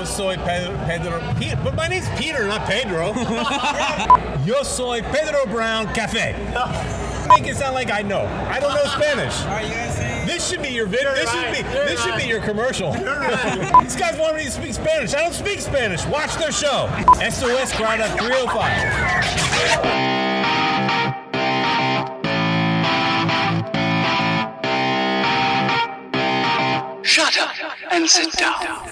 Yo soy Pedro, Pedro Peter, but my name's Peter, not Pedro. Yo soy Pedro Brown Cafe. Make it sound like I know. I don't know Spanish. Are you guys saying? This should be your video. This should be You're this should be your commercial. These guys want me to speak Spanish. I don't speak Spanish. Watch their show. SOS Grada 305. Shut up and sit down.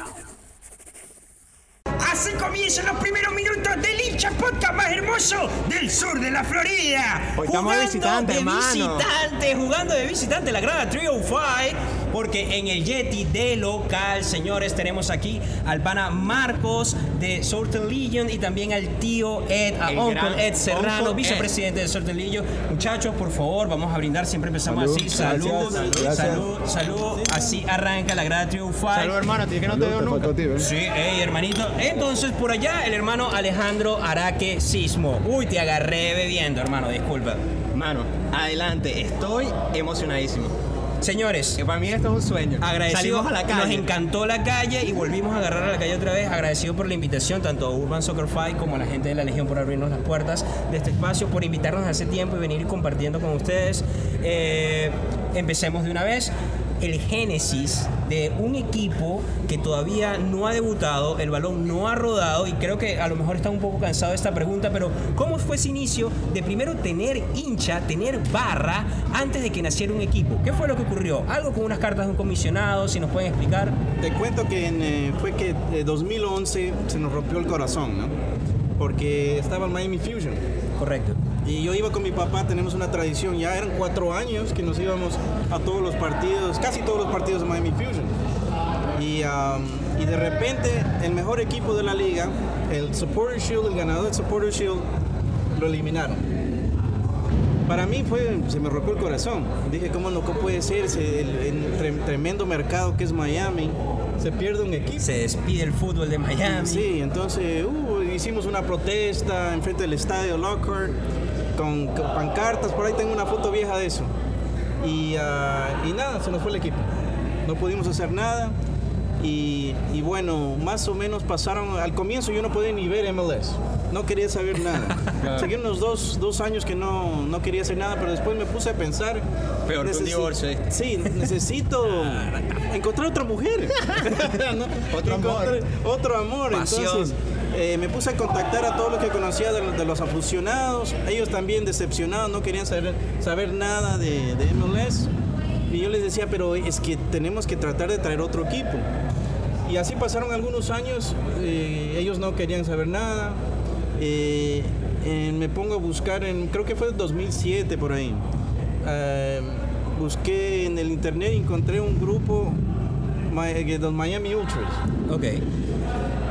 Comienzan los primeros minutos del hincha podcast más hermoso del sur de la Florida. Hoy estamos de visitante, de hermano. visitante, jugando de visitante la grada 305. Porque en el Yeti de local, señores, tenemos aquí al pana Marcos de Sorten Legion y también al tío Ed, a El Uncle gran Ed Serrano, Uncle Ed. vicepresidente de Sorten Legion. Muchachos, por favor, vamos a brindar. Siempre empezamos Salud, así. Salud, gracias, salud, gracias. salud, salud. Así arranca la grada 305. Salud, hermano, tío, que no te veo nunca. ti. Sí, hey, hermanito. Entonces, por allá, el hermano Alejandro Araque Sismo. Uy, te agarré bebiendo, hermano, disculpa. Mano, adelante, estoy emocionadísimo. Señores, Que para mí esto es un sueño. agradecidos Salimos a la Nos calle. encantó la calle y volvimos a agarrar a la calle otra vez. Agradecido por la invitación, tanto a Urban Soccer Fight como a la gente de la Legión por abrirnos las puertas de este espacio, por invitarnos hace tiempo y venir compartiendo con ustedes. Eh, empecemos de una vez. El génesis de un equipo que todavía no ha debutado, el balón no ha rodado y creo que a lo mejor están un poco cansados de esta pregunta, pero ¿cómo fue ese inicio de primero tener hincha, tener barra antes de que naciera un equipo? ¿Qué fue lo que ocurrió? Algo con unas cartas de un comisionado, si nos pueden explicar. Te cuento que en, eh, fue que en 2011 se nos rompió el corazón, ¿no? Porque estaba el Miami Fusion. Correcto. Y yo iba con mi papá, tenemos una tradición, ya eran cuatro años que nos íbamos a todos los partidos, casi todos los partidos de Miami Fusion. Y, um, y de repente el mejor equipo de la liga, el Supporter Shield, el ganador del Supporter Shield, lo eliminaron. Para mí fue, se me rompió el corazón. Dije, ¿cómo no cómo puede ser? Se- el, el tre- tremendo mercado que es Miami, se pierde un equipo. Se despide el fútbol de Miami. Sí, entonces uh, hicimos una protesta enfrente del estadio Lockhart con, con pancartas, por ahí tengo una foto vieja de eso. Y, ah, y nada, se nos fue el equipo. No pudimos hacer nada. Y, y bueno, más o menos pasaron, al comienzo yo no podía ni ver MLS, no quería saber nada. Seguí unos dos, dos años que no, no quería hacer nada, pero después me puse a pensar. Peor que un divorcio, ¿eh? Sí, necesito encontrar otra mujer. ¿no? Otro amor. Otro amor. Pasión. Entonces, eh, me puse a contactar a todos los que conocía de, los aficionados. Ellos también decepcionados, no querían saber, saber nada de, MLS. Y yo les decía, pero es que tenemos que tratar de traer otro equipo. Y así pasaron algunos años, eh, ellos no querían saber nada. Eh, me pongo a buscar, en, creo que fue en 2007 por ahí. Busqué en el internet y encontré un grupo, de los Miami Ultras. Ok,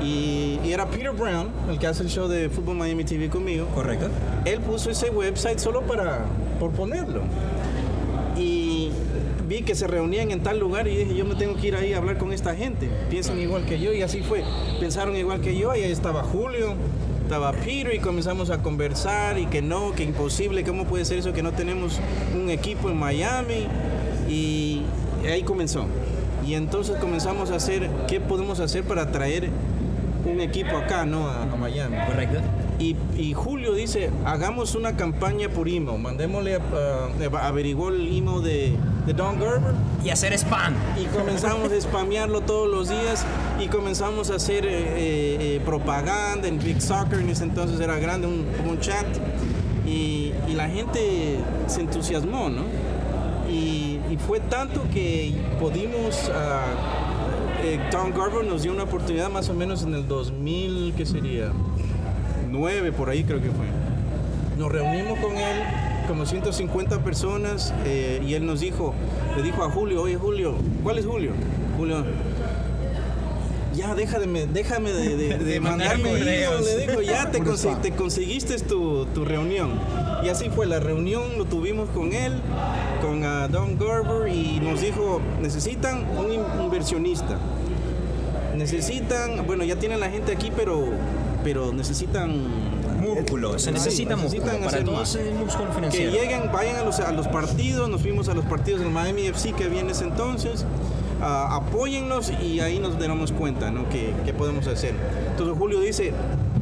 Y, y era Peter Brown, el que hace el show de Fútbol Miami TV conmigo. correcto. Él puso ese website solo para por ponerlo. Y vi que se reunían en tal lugar y dije, yo me tengo que ir ahí a hablar con esta gente. Piensan igual que yo y así fue. Pensaron igual que yo y ahí estaba Julio, estaba Peter y comenzamos a conversar y que no, que imposible, ¿cómo puede ser eso que no tenemos un equipo en Miami? Y ahí comenzó. Y entonces comenzamos a hacer, ¿qué podemos hacer para traer equipo acá, no? A, a Miami. Correcto. Y, y Julio dice, hagamos una campaña por email, mandémosle, uh, averiguó el email de, de Don Gerber Y hacer spam. y comenzamos a spamearlo todos los días y comenzamos a hacer eh, eh, eh, propaganda en Big Soccer, en ese entonces era grande, un, un chat, y, y la gente se entusiasmó, ¿no? Y, y fue tanto que pudimos, ah, eh, Tom Garber nos dio una oportunidad más o menos en el 2000, ¿qué sería? 9 por ahí creo que fue. Nos reunimos con él, como 150 personas, eh, y él nos dijo, le dijo a Julio, oye Julio, ¿cuál es Julio? Julio, ya déjame, déjame de, de- de De mandar mandarme email", le dijo, ya te, spam. te conseguiste tu, tu reunión. Y así fue, la reunión lo tuvimos con él, con ah, Don Gerber, y nos dijo, necesitan un in- inversionista. Necesitan, bueno, ya tienen la gente aquí, pero, pero necesitan Músculo. Se necesita Sí, músculo. necesitan Para todo ese músculo que financiero. lleguen, vayan a los, a los partidos, nos fuimos a los partidos del Miami FC que en ese entonces, ah, apóyennos y ahí nos daremos cuenta, ¿no? ¿Qué, qué podemos hacer? Entonces Julio dice,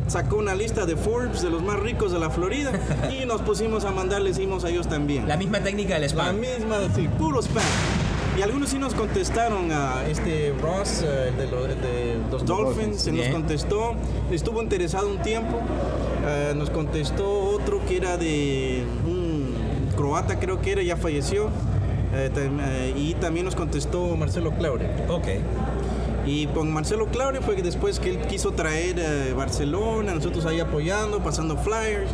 sacó una lista de Forbes de los más ricos de la Florida y nos pusimos a mandarles a ellos también. La misma técnica del La spam. misma, sí, puro spam. Y algunos sí nos contestaron a este Ross, eh, el de, lo- de los Dolphins, se nos contestó, estuvo interesado un tiempo. Eh, nos contestó otro que era de un croata, creo que era, ya falleció. Eh, tam- eh, y también nos contestó Marcelo Claure. Ok. Y con Marcelo Claure fue que después que él quiso traer eh, Barcelona, nosotros ahí apoyando, pasando flyers.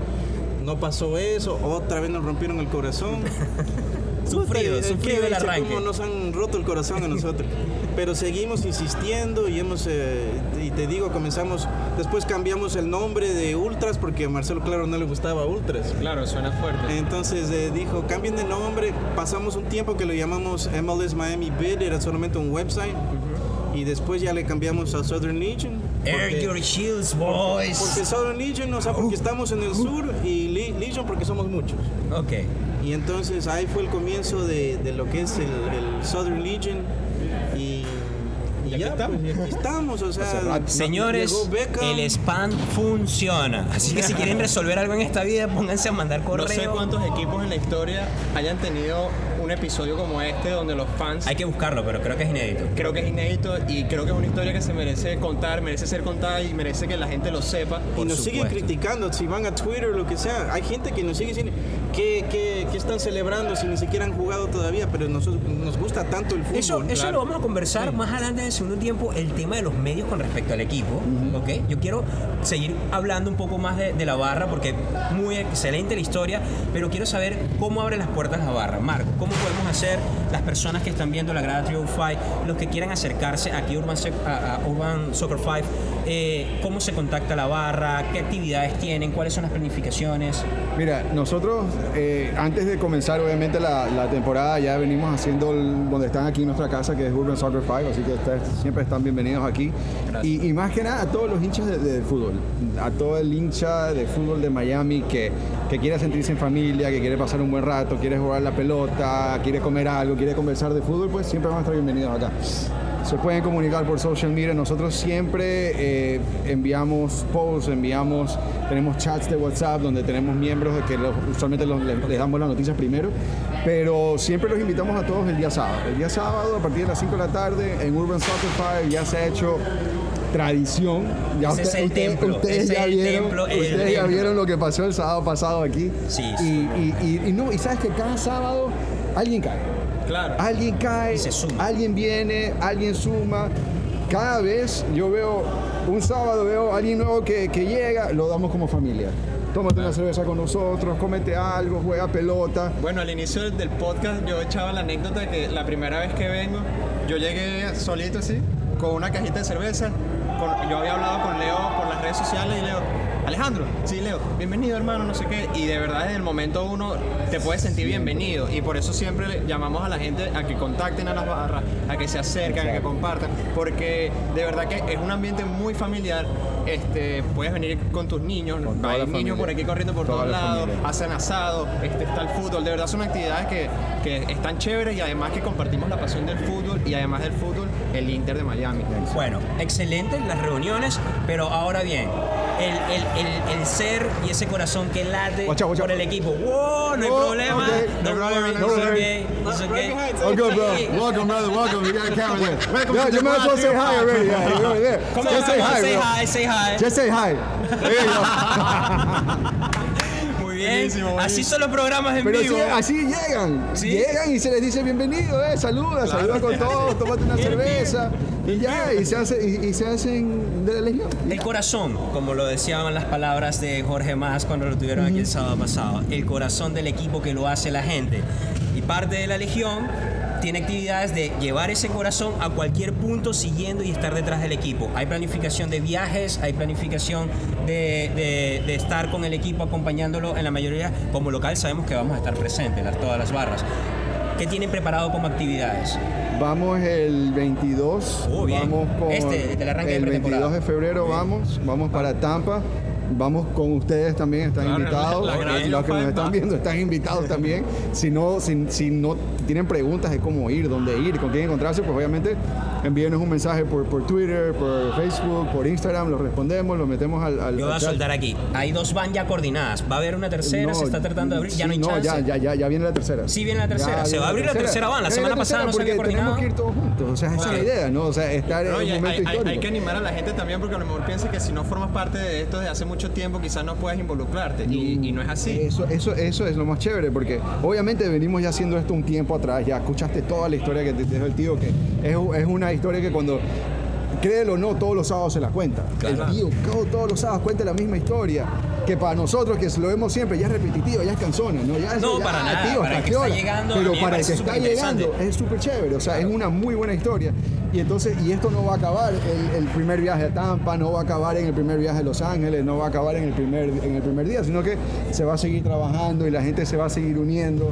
No pasó eso, otra vez nos rompieron el corazón. Sufrido, Puta, sufrido el arranque. cómo nos han roto el corazón a nosotros. Pero seguimos insistiendo y hemos, eh, y te digo, comenzamos, después cambiamos el nombre de Ultras porque a Marcelo Claro no le gustaba Ultras. Claro, suena fuerte. Entonces eh, dijo, cambien de nombre, pasamos un tiempo que lo llamamos MLS Miami Bid, era solamente un website. Y después ya le cambiamos a Southern Legion. Air your shields, boys. porque Southern Legion, o sea, porque estamos en el sur y Le- Legion porque somos muchos. Ok. Y entonces ahí fue el comienzo de, de lo que es el, el Southern Legion. Y, y ya, pues, y aquí estamos, o sea, nos Señores, llegó Beckham. el spam funciona. Así que si quieren resolver algo en esta vida, pónganse a mandar correo. No sé cuántos equipos en la historia hayan tenido un episodio como este donde los fans Hay que buscarlo, pero creo que es inédito. creo que es inédito y creo que es una historia que se merece contar, merece ser contada y merece que la gente lo sepa. Y por nos siguen supuesto. criticando, si van a Twitter o lo que sea. Hay gente que nos sigue diciendo que, que, que están celebrando si ni siquiera han jugado todavía, pero nosotros, nos gusta tanto el fútbol. Eso, eso claro. lo vamos a conversar más adelante en el segundo tiempo, el tema de los medios con respecto al equipo. ¿ok? Yo quiero seguir hablando un poco más de, de la barra porque muy excelente la historia, pero quiero saber cómo abre las puertas la barra. Marco, ¿cómo podemos hacer las personas que están viendo la grada 305, los que quieran acercarse aquí a Urban, a- a Urban Soccer 5, eh, cómo se contacta la barra, qué actividades tienen, cuáles son las planificaciones? Mira, nosotros eh, antes de comenzar obviamente la, la temporada ya venimos haciendo el- donde están aquí en nuestra casa que es Urban Soccer 5, así que ustedes siempre están bienvenidos aquí. Y, y más que nada a todos los hinchas de- del fútbol, a todo el hincha de fútbol de Miami que, que quiere sentirse en familia, que quiere pasar un buen rato, quiere jugar la pelota, quiere comer algo, quiere conversar de fútbol, pues siempre van a estar bienvenidos acá. Se pueden comunicar por social media. Nosotros siempre eh, enviamos posts, enviamos, tenemos chats de WhatsApp donde tenemos miembros que los- usualmente los- les, les damos las noticias primero. Pero siempre los invitamos a todos el día sábado. El día sábado, a partir de las 5 de la tarde, en Urban Soccer Fire ya se ha hecho tradición. Ya Ese es el templo, ustedes ya el vieron, templo, el ustedes ya templo. vieron lo que pasó el sábado pasado aquí. Sí, y, sí. y- y- y no, y sabes que cada sábado alguien cae. Claro. Alguien cae, Y se suma. alguien viene, alguien suma. Cada vez yo veo, un sábado veo a alguien nuevo que, que llega, lo damos como familia. Tómate una cerveza con nosotros, cómete algo, juega pelota. Bueno, al inicio del- podcast yo echaba la anécdota de que la primera vez que vengo, yo llegué solito así, con una cajita de cerveza. con- yo había hablado con Leo por las redes sociales y Leo, Alejandro, sí, Leo, bienvenido hermano, no sé qué. Y de verdad desde el momento uno te puedes sentir bienvenido. Y por eso siempre le llamamos a la gente a que contacten a las barras, a que se acerquen, a que compartan. Porque de verdad que es un ambiente muy familiar. Este, puedes venir con tus niños, Con hay niños familia. por aquí corriendo por todos la lados, hacen asado, este, está el fútbol. De verdad son actividades que, que están chéveres y además que compartimos la pasión del fútbol y además del fútbol, el Inter de Miami. Bueno, excelente las reuniones, pero ahora bien, el, el, el, el ser y ese corazón que late Watch out, watch por el equipo. ¡Wow! No hay Oh, problema. okay. No worry, no it's worry. okay. It's okay. Oh, good, bro. Sí. Welcome, brother. Welcome. You got a camera there. Welcome Yo, to you might as well say hi already. Yeah, you're over there. Come on, say hi, say bro. hi, say hi. Just say hi. There you go. Muy bien. Buenísimo, buenísimo. Así son los programas en Pero vivo. sí, así llegan. Sí. Llegan y se les dice bienvenido, eh, saluda, saluda con todos, tómate una cerveza y ya, y se, hace, y, y se hacen de la legión. El corazón, como lo decían las palabras de Jorge Más cuando lo tuvieron aquí el sábado pasado, el corazón del equipo que lo hace la gente. Y parte de la Legión tiene actividades de llevar ese corazón a cualquier punto siguiendo y estar detrás del equipo. Hay planificación de viajes, hay planificación de, de- de estar con el equipo acompañándolo en la mayoría. Como local sabemos que vamos a estar presentes, las, todas las barras. ¿Qué tienen preparado como actividades? Vamos el 22, Oh, vamos con Este, el pretemporada. 22 de febrero vamos, vamos para Tampa. Vamos con ustedes también, están Claro, invitados. la grada los que nos están viendo están invitados también. Si no, si, si no tienen preguntas de cómo ir, dónde ir, con quién encontrarse, pues obviamente envíenos un mensaje por, por Twitter, por Facebook, por Instagram, lo respondemos, lo metemos al, al Yo voy a soltar aquí. Hay dos van ya coordinadas. Va a haber una tercera, No, se está tratando de abrir. Ya no hay chance. ya, ya, ya, ya viene la tercera. Sí viene la tercera. Ya Se va a abrir la tercera van. La Ya semana pasada no se había tenemos coordinado. que ir todos juntos. O sea, esa es la idea, ¿no? O sea, estar en No, un hay, momento hay- hay- hay que animar a la gente también porque a lo mejor piensa que si no formas parte de esto desde hace mucho tiempo quizás no puedes involucrarte y, y no es así. Eso, eso, eso es lo más chévere, porque obviamente venimos ya haciendo esto un tiempo atrás, ya escuchaste toda la historia que te dejó el tío, que es, es una historia que cuando, créelo o no, todos los sábados se la cuenta. El tío todo- todos los sábados cuenta la misma historia, que para nosotros que lo vemos siempre ya es repetitiva, ya es cansona, ¿no? Ya es- No, ya, para nada, tío, para el ¿hasta que qué está hora? llegando, a Pero para el que está llegando es súper chévere, o sea, es una muy buena historia. Y entonces, y esto no va a acabar el, el primer viaje a Tampa, no va a acabar en el primer viaje a Los Ángeles, no va a acabar en el primer, en el primer día, sino que se va a seguir trabajando y la gente se va a seguir uniendo.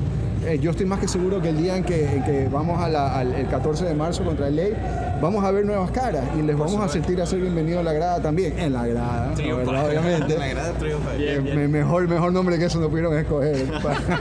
Eh, yo estoy más que seguro que el día en que, en que vamos a la- al el 14 de marzo contra el Ley, vamos a ver nuevas caras y les vamos a sentir a ser bienvenidos a la grada también, en la grada, obviamente. La grada triunfa. Eh, me- mejor, mejor nombre que eso no pudieron escoger.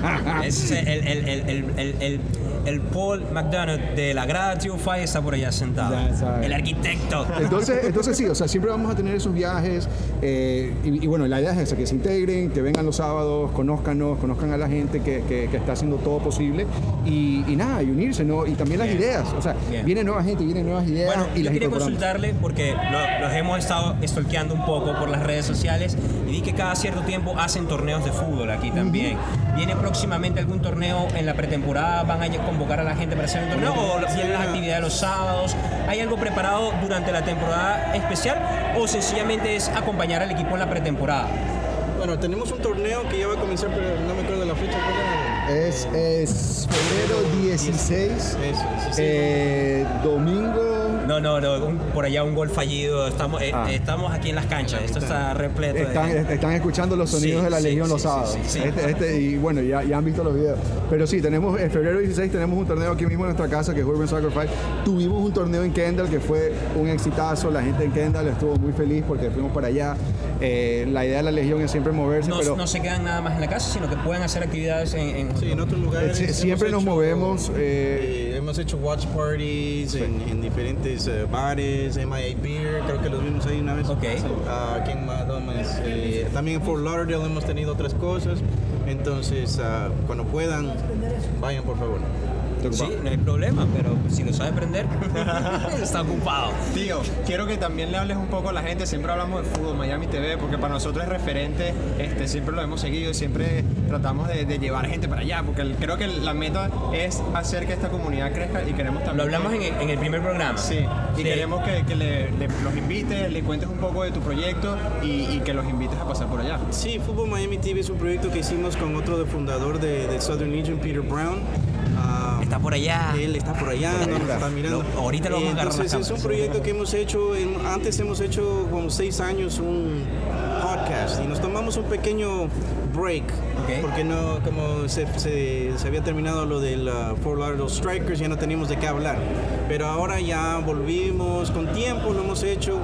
Es el, el, el, el, el, el, el Paul McDonough de la grada Five está por allá sentado. El arquitecto. Entonces, entonces sí, o sea, siempre vamos a tener esos viajes eh, y, y bueno, la idea es esa, que se integren, que vengan los sábados, conózcanos, conozcan a la gente que, que- que está haciendo todo posible y, y nada, y unirse, ¿no? Y también las ideas, o sea, Bien. viene nueva gente, vienen nuevas ideas Bueno, y yo las quería consultarle porque lo- los hemos estado stalkeando un poco por las redes sociales y vi que cada cierto tiempo hacen torneos de fútbol aquí también. ¿Viene próximamente algún torneo en la pretemporada? ¿Van a convocar a la gente para hacer un torneo? ¿O tienen las actividades los sábados? ¿Hay algo preparado durante la temporada especial? ¿O sencillamente es acompañar al equipo en la pretemporada? Bueno, tenemos un torneo que ya va a comenzar, pero no me acuerdo la fecha. ¿cuál? Es, es febrero 16, Eso, eso, sí. eh, domingo. No, no, no, un- por allá un gol fallido. Estamos, eh, Ah. estamos aquí en las canchas. Esto está repleto. de- Están, están escuchando los sonidos Sí, de la sí, Legión sí, los sí, sábados. sí, sí. Este- este- y bueno, ya, ya han visto los videos. Pero sí, tenemos en febrero 16 tenemos un torneo aquí mismo en nuestra casa que es Urban Soccer Fight. Tuvimos un torneo en Kendall que fue un exitazo. La gente en Kendall estuvo muy feliz porque fuimos para allá. Eh, la idea de la Legión es siempre moverse, no, pero no se quedan nada más en la casa, sino que pueden hacer actividades en, en Sí, en otros lugares. Sí, siempre nos hecho, movemos, eh, eh, hemos hecho watch parties en, en diferentes eh, bares, MIA Beer, creo que los vimos ahí una vez. ¿Dónde más? Eh, también en Fort Lauderdale hemos tenido otras cosas. Entonces, ah, cuando puedan, vayan por favor. Sí, no hay problema, pero si lo sabe prender, está ocupado. Tío, quiero que también le hables un poco a la gente. Siempre hablamos de fútbol, Miami TV, porque para nosotros es referente. Este, siempre lo hemos seguido y siempre tratamos de, de llevar gente para allá, porque el- creo que la meta es hacer que esta comunidad crezca y queremos también. Lo hablamos en el, en el primer programa. Sí, y queremos que, que le- le- los invites, le cuentes un poco de tu proyecto y, y que los invites a pasar por allá. Sí, Fútbol Miami TV es un proyecto que hicimos con otro de fundador de, de Southern Legion, Peter Brown. Está por allá. Él está por allá, no nos está mirando. Ahorita lo vamos a agarrar Entonces es un proyecto que hemos hecho, en- antes hemos hecho como seis años un podcast y nos tomamos un pequeño break Ok. porque no, como se, se- se había terminado lo del uh, Fort Lauderdale Strikers, ya no teníamos de qué hablar. Pero ahora ya volvimos con tiempo, lo hemos hecho.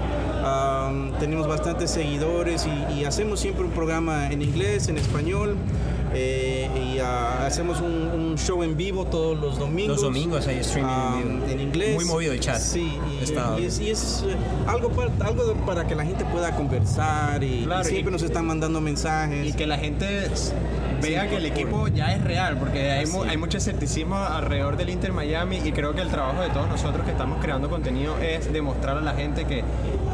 um, tenemos bastantes seguidores y, y hacemos siempre un programa en inglés, en español. Eh, y ah, hacemos un, un show en vivo todos los domingos. Los domingos hay streaming Ah, en vivo. en inglés. Muy movido el chat. Sí, y, Está- y es, y es, eh, algo, para, algo para que la gente pueda conversar y, siempre nos están mandando mensajes. Y que la gente vea que el equipo ya es real, porque hay, mu- hay mucho escepticismo alrededor del Inter Miami y creo que el trabajo de todos nosotros que estamos creando contenido es demostrar a la gente que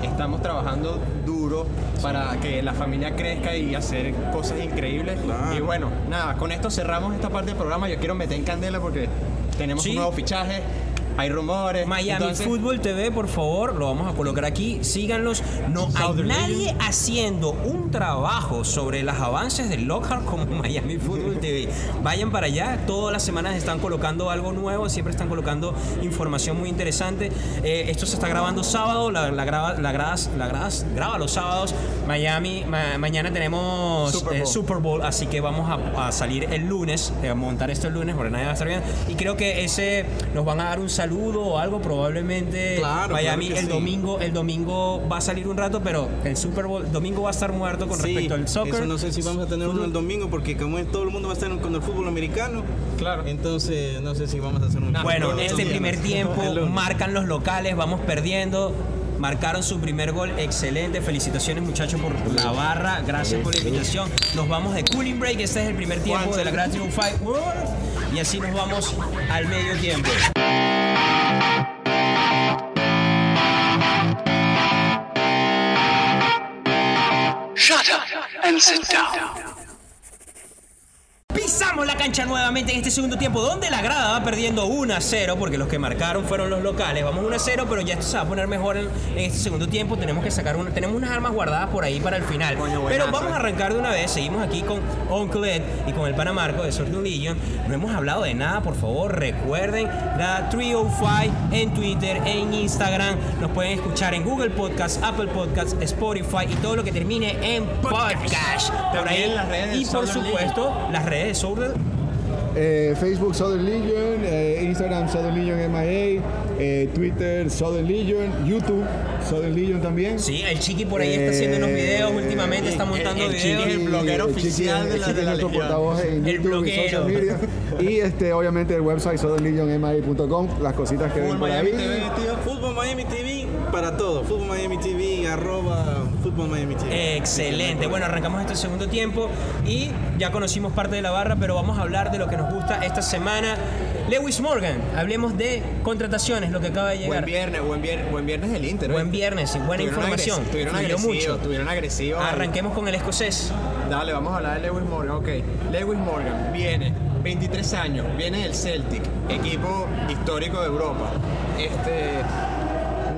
estamos trabajando duro para que la familia crezca y hacer cosas increíbles. Claro. Y bueno, nada, con esto cerramos esta parte del programa. Yo quiero meter en candela porque tenemos Sí. un nuevo fichaje, hay rumores. Miami entonces- Fútbol TV, por favor, lo vamos a colocar aquí. Síganlos. No hay nadie haciendo un trabajo sobre los avances del Lockhart como Miami Fútbol TV. Vayan para allá. Todas las semanas están colocando algo nuevo. Siempre están colocando información muy interesante. Eh, esto se está grabando sábado. La, la graba, la gradas, la gradas, graba los sábados. Miami, ma- mañana tenemos Super eh, Bowl. Super Bowl, así que vamos a, a salir el lunes, eh, a montar esto el lunes, porque nadie va a estar bien. Y creo que ese nos van a dar un saludo o algo, probablemente Claro, Miami claro el sí. domingo, el domingo va a salir un rato, pero el Super Bowl el domingo va a estar muerto con Sí, respecto al soccer. Eso no sé si vamos a tener uno el domingo porque como es, todo el mundo va a estar con el fútbol americano. Claro. Entonces no sé si vamos a hacer un Bueno, el este primer tiempo marcan los locales, vamos perdiendo. Marcaron su primer gol, excelente. Felicitaciones muchachos por la barra, gracias por la invitación. Nos vamos de cooling break, este es el primer tiempo de la Gratitude Fight World. Y así nos vamos al medio tiempo. Shut up and sit down. Pisamos la cancha nuevamente en este segundo tiempo, donde la grada va perdiendo 1 a 0, porque los que marcaron fueron los locales. Vamos 1 a 0, pero ya esto se va a poner mejor en, en este segundo tiempo. Tenemos que sacar una, tenemos unas armas guardadas por ahí para el final. Coño, pero buenazo, vamos a eh. arrancar de una vez. Seguimos aquí con Uncle Ed y con el Panamarco de Sword Legion. No hemos hablado de nada, por favor, recuerden la 305 en Twitter, en Instagram. Nos pueden escuchar en Google Podcast, Apple Podcast, Spotify y todo lo que termine en podcast. Por ahí. las redes de y por supuesto, las redes de Eh, Facebook Southern Legion, eh, Instagram Southern Legion MIA, eh, Twitter Southern Legion, YouTube Southern Legion también. Sí, el Chiqui por ahí está haciendo unos videos últimamente, está montando el Chiqui videos. el bloguero oficial de la- Chiqui de la portavoz en El YouTube y bloguero. social media. Y este, obviamente el website southernlegionmia.com, las cositas que ven por Miami ahí. TV, tío. Fútbol Miami TV para todo. Fútbol Miami TV, arroba Fútbol Miami. Excelente. Bueno, arrancamos este segundo tiempo y ya conocimos parte de la barra, pero vamos a hablar de lo que nos gusta esta semana. Lewis Morgan, hablemos de contrataciones, lo que acaba de Buen llegar. viernes, buen viernes, buen viernes del Inter. Buen ¿oíste? viernes buena Tuvieron información. agres- Tuvieron agresivos, mucho. tuvieron agresivos. Arranquemos con el escocés. Dale, vamos a hablar de Lewis Morgan. Ok, Lewis Morgan viene, 23 años, viene del Celtic, equipo histórico de Europa. Este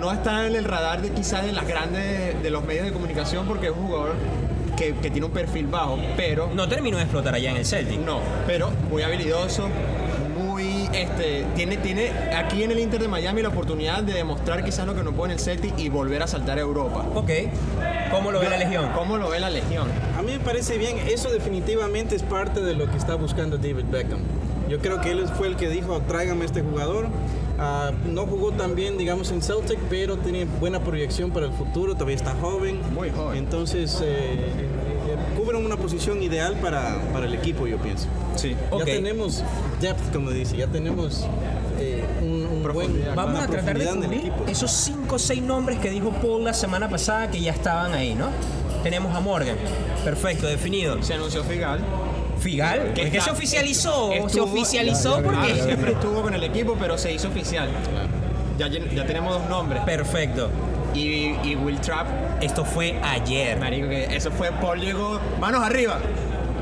no está en el radar de quizás de las grandes de los medios de comunicación porque es un jugador que, que tiene un perfil bajo, pero No terminó de explotar allá en el Celtic. no, pero muy habilidoso, muy este tiene tiene aquí en el Inter de Miami la oportunidad de demostrar quizás lo que no puede en el Celtic y volver a saltar a Europa. Ok. ¿Cómo lo ve la Legión? ¿Cómo lo ve la Legión? A mí me parece bien, eso definitivamente es parte de lo que está buscando David Beckham. Yo creo que él fue el que dijo, tráigame este jugador. Ah, no jugó tan bien, digamos, en Celtic, pero tiene buena proyección para el futuro, todavía está joven. Muy joven. Entonces, eh, eh, cubren una posición ideal para, para el equipo, yo pienso. Sí. Ok. Ya tenemos depth, como dice, ya tenemos eh, un, un buen, Vamos a tratar de cubrir esos 5 o 6 nombres que dijo Paul la semana pasada que ya estaban ahí, ¿no? Tenemos a Morgan. Perfecto, definido. Se anunció Figal. Figal, Que es que se oficializó, se oficializó ya, ya, porque... ya, Siempre estuvo con el equipo, pero se hizo oficial. Ya, ya tenemos dos nombres. Perfecto. Y, y Will Trapp, Esto fue ayer. marico, que eso fue Paul llegó, manos arriba.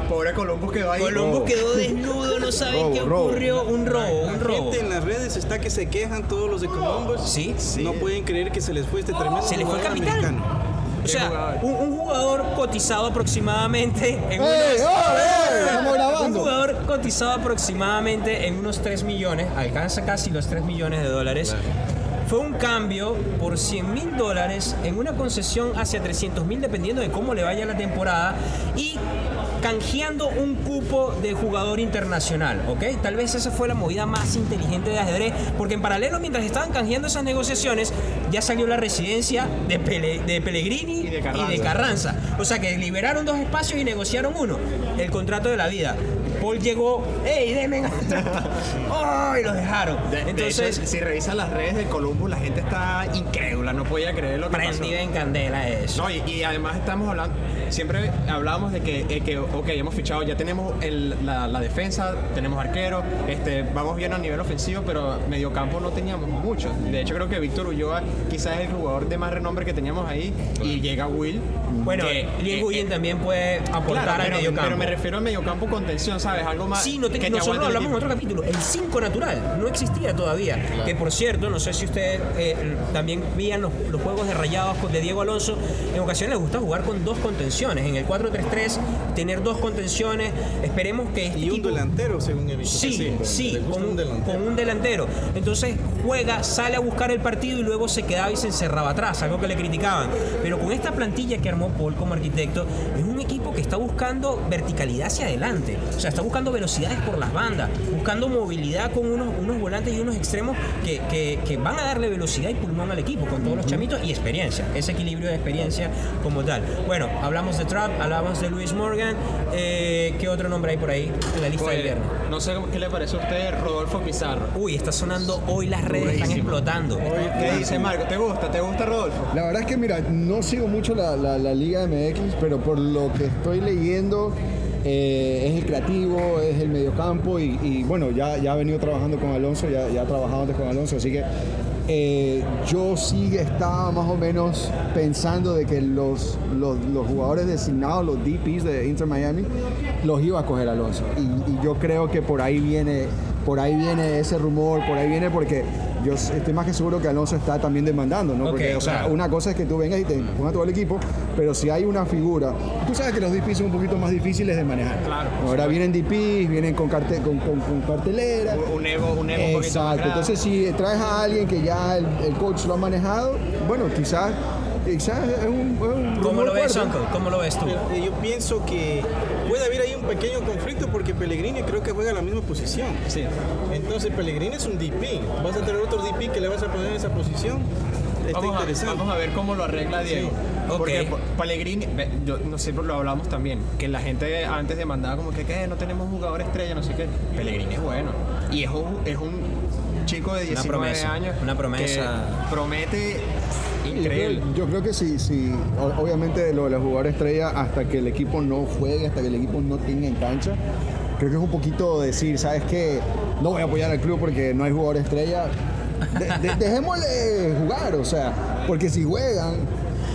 Pobre Columbus quedó ahí. Colombo Robo. quedó desnudo, no saben Robo, qué robo. ocurrió. Un robo, La un robo. gente en las redes está que se quejan todos los de Columbus. Sí, No pueden creer que se les fue este tremendo Se le fue el capitán. americano. O ¿Qué sea, un, un jugador cotizado aproximadamente en ¡Ey! unos... ¡Oh, ey! ¡Estamos Un jugador cotizado aproximadamente en unos 3 millones, alcanza casi los 3 millones de dólares. Fue un cambio por 100 mil dólares en una concesión hacia 300 mil dependiendo de cómo le vaya la temporada y canjeando un cupo de jugador internacional, ¿ok? Tal vez esa fue la movida más inteligente de ajedrez, porque en paralelo mientras estaban canjeando esas negociaciones ya salió la residencia de, Pele- de Pellegrini Y de y de Carranza. O sea que liberaron dos espacios y negociaron uno, el contrato de la vida. Paul llegó, ¡ey, denme! ¡Oh! Y los dejaron. De- de Entonces, hecho, si revisan las redes de Columbus, la gente está incrédula, no podía creer lo que pasó. prendida en candela eso. No, y, y además estamos hablando, siempre hablábamos de que, eh, que ok, hemos fichado, ya tenemos el- la, la defensa, tenemos arquero, este, vamos bien a nivel ofensivo, pero mediocampo no teníamos mucho. De hecho, creo que Víctor Ulloa quizás es el jugador de más renombre que teníamos ahí, y llega Will. Bueno, que- Lil eh, Guyen eh, también puede aportar claro, al pero, mediocampo. pero me refiero al mediocampo contención, ¿sabes? Algo más. Sí, no te- que te nosotros hablamos en otro capítulo. El 5 natural no existía todavía. Que por cierto, no sé si ustedes eh, también veían los, los juegos de rayados con- de Diego Alonso, en ocasiones les gusta jugar con dos contenciones. En el 4-3-3, tener dos contenciones. Esperemos que este Y un equipo- delantero, según he visto. Sí, sí, Le gusta con, un un delantero. con un delantero. Entonces juega, sale a buscar el partido y luego se quedaba y se encerraba atrás, algo que le criticaban. Pero con esta plantilla que armó Paul como arquitecto, es un equipo que está buscando verticalidad hacia adelante. O sea, está buscando velocidades por las bandas, buscando movilidad con unos, unos volantes y unos extremos que, que- que van a darle velocidad y pulmón al equipo, con todos los chamitos y experiencia, ese equilibrio de experiencia como tal. Bueno, hablamos de Trap, hablamos de Luis Morgan. eh, ¿Qué otro nombre hay por ahí en la lista del Pues, viernes? no sé qué le parece a usted Rodolfo Pizarro. Uy, está sonando hoy las redes están explotando. ¿Qué dice Marco? ¿Te gusta? ¿Te gusta Rodolfo? La verdad es que, mira, no sigo mucho la, la- la Liga MX, pero por lo que estoy leyendo, eh, es el creativo, es el mediocampo y, y, bueno, ya, ya ha venido trabajando con Alonso, ya, ya ha trabajado antes con Alonso, así que eh, yo sí estaba más o menos pensando de que los, los, jugadores designados, los DPs de Inter Miami, los iba a coger Alonso. Y yo creo que por ahí viene, por ahí viene ese rumor, por ahí viene porque yo estoy más que seguro que Alonso está también demandando, ¿no? Porque, o sea, claro. una cosa es que tú vengas y te pongas todo el equipo, pero si hay una figura, tú sabes que los DPs son un poquito más difíciles de manejar. Claro. Ahora vienen DPs, vienen con, carte- con, con- con cartelera. Un ego, un ego Exacto. Entonces, si traes a alguien que ya el, el coach lo ha manejado, bueno, quizás, quizás es un, es un ¿Cómo rumor lo ves? ¿Cómo lo ves tú? Yo pienso que pequeño conflicto porque Pellegrini creo que juega la misma posición. Sí. Entonces Pellegrini es un DP. Vas a tener otro DP que le vas a poner en esa posición. Está Vamos a, interesante. vamos a ver cómo lo arregla Diego. Porque Pellegrini, yo no sé, lo hablamos también, que la gente antes demandaba como que ¿qué? no tenemos jugador estrella, no sé qué. Pellegrini es bueno. Y es un, es un chico de 19 promesa, años. una promesa. que promete Yo creo, yo creo que sí, Obviamente lo de los jugadores estrella, hasta que el equipo no juegue, hasta que el equipo no tenga en cancha, creo que es un poquito decir, ¿sabes qué? No voy a apoyar al club porque no hay jugador estrella. De- de- dejémosle jugar, o sea, porque si juegan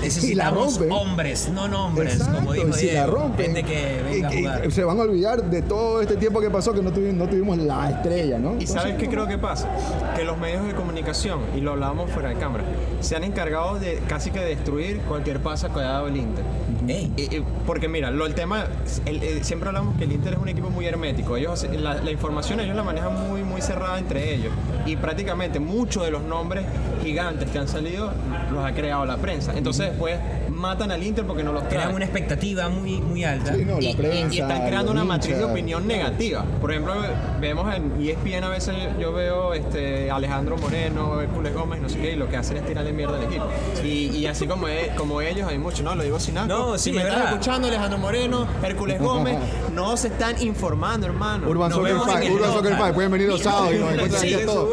y la Necesitamos rompen, hombres, no nombres, Exacto, como dijo y si la rompen, Gente que venga y- jugar. se van a olvidar de todo este tiempo que pasó que no tuvimos, no tuvimos la estrella, ¿no? ¿Y Entonces, sabes qué creo que pasa? Que los medios de comunicación, y lo hablábamos fuera de cámara, se han encargado de casi que destruir cualquier pasa que haya dado el Inter. Y- y- porque mira, lo, el tema, el- el- siempre hablamos que el Inter es un equipo muy hermético. Ellos, hacen- la, la información ellos la manejan muy, muy cerrada entre ellos. Y prácticamente muchos de los nombres gigantes que han salido los ha creado la prensa. Entonces después matan al Inter porque no los traen. crean una expectativa muy, muy alta. Sí, no, la y, y- prensa, y están creando una matriz de opinión negativa. Por ejemplo, vemos en E ESPN a veces yo veo este Alejandro Moreno, Hércules Gómez, no sé qué, y lo que hacen es tirarle mierda al equipo. Y, y así como, e- como ellos hay muchos, ¿no? Lo digo sin asco. No, si me verdad. escuchando, Alejandro Moreno, Hércules Gómez, no se están informando, hermano. Urban Soccer Five, Urban Soccer. Five, pueden venir los y nos Sí,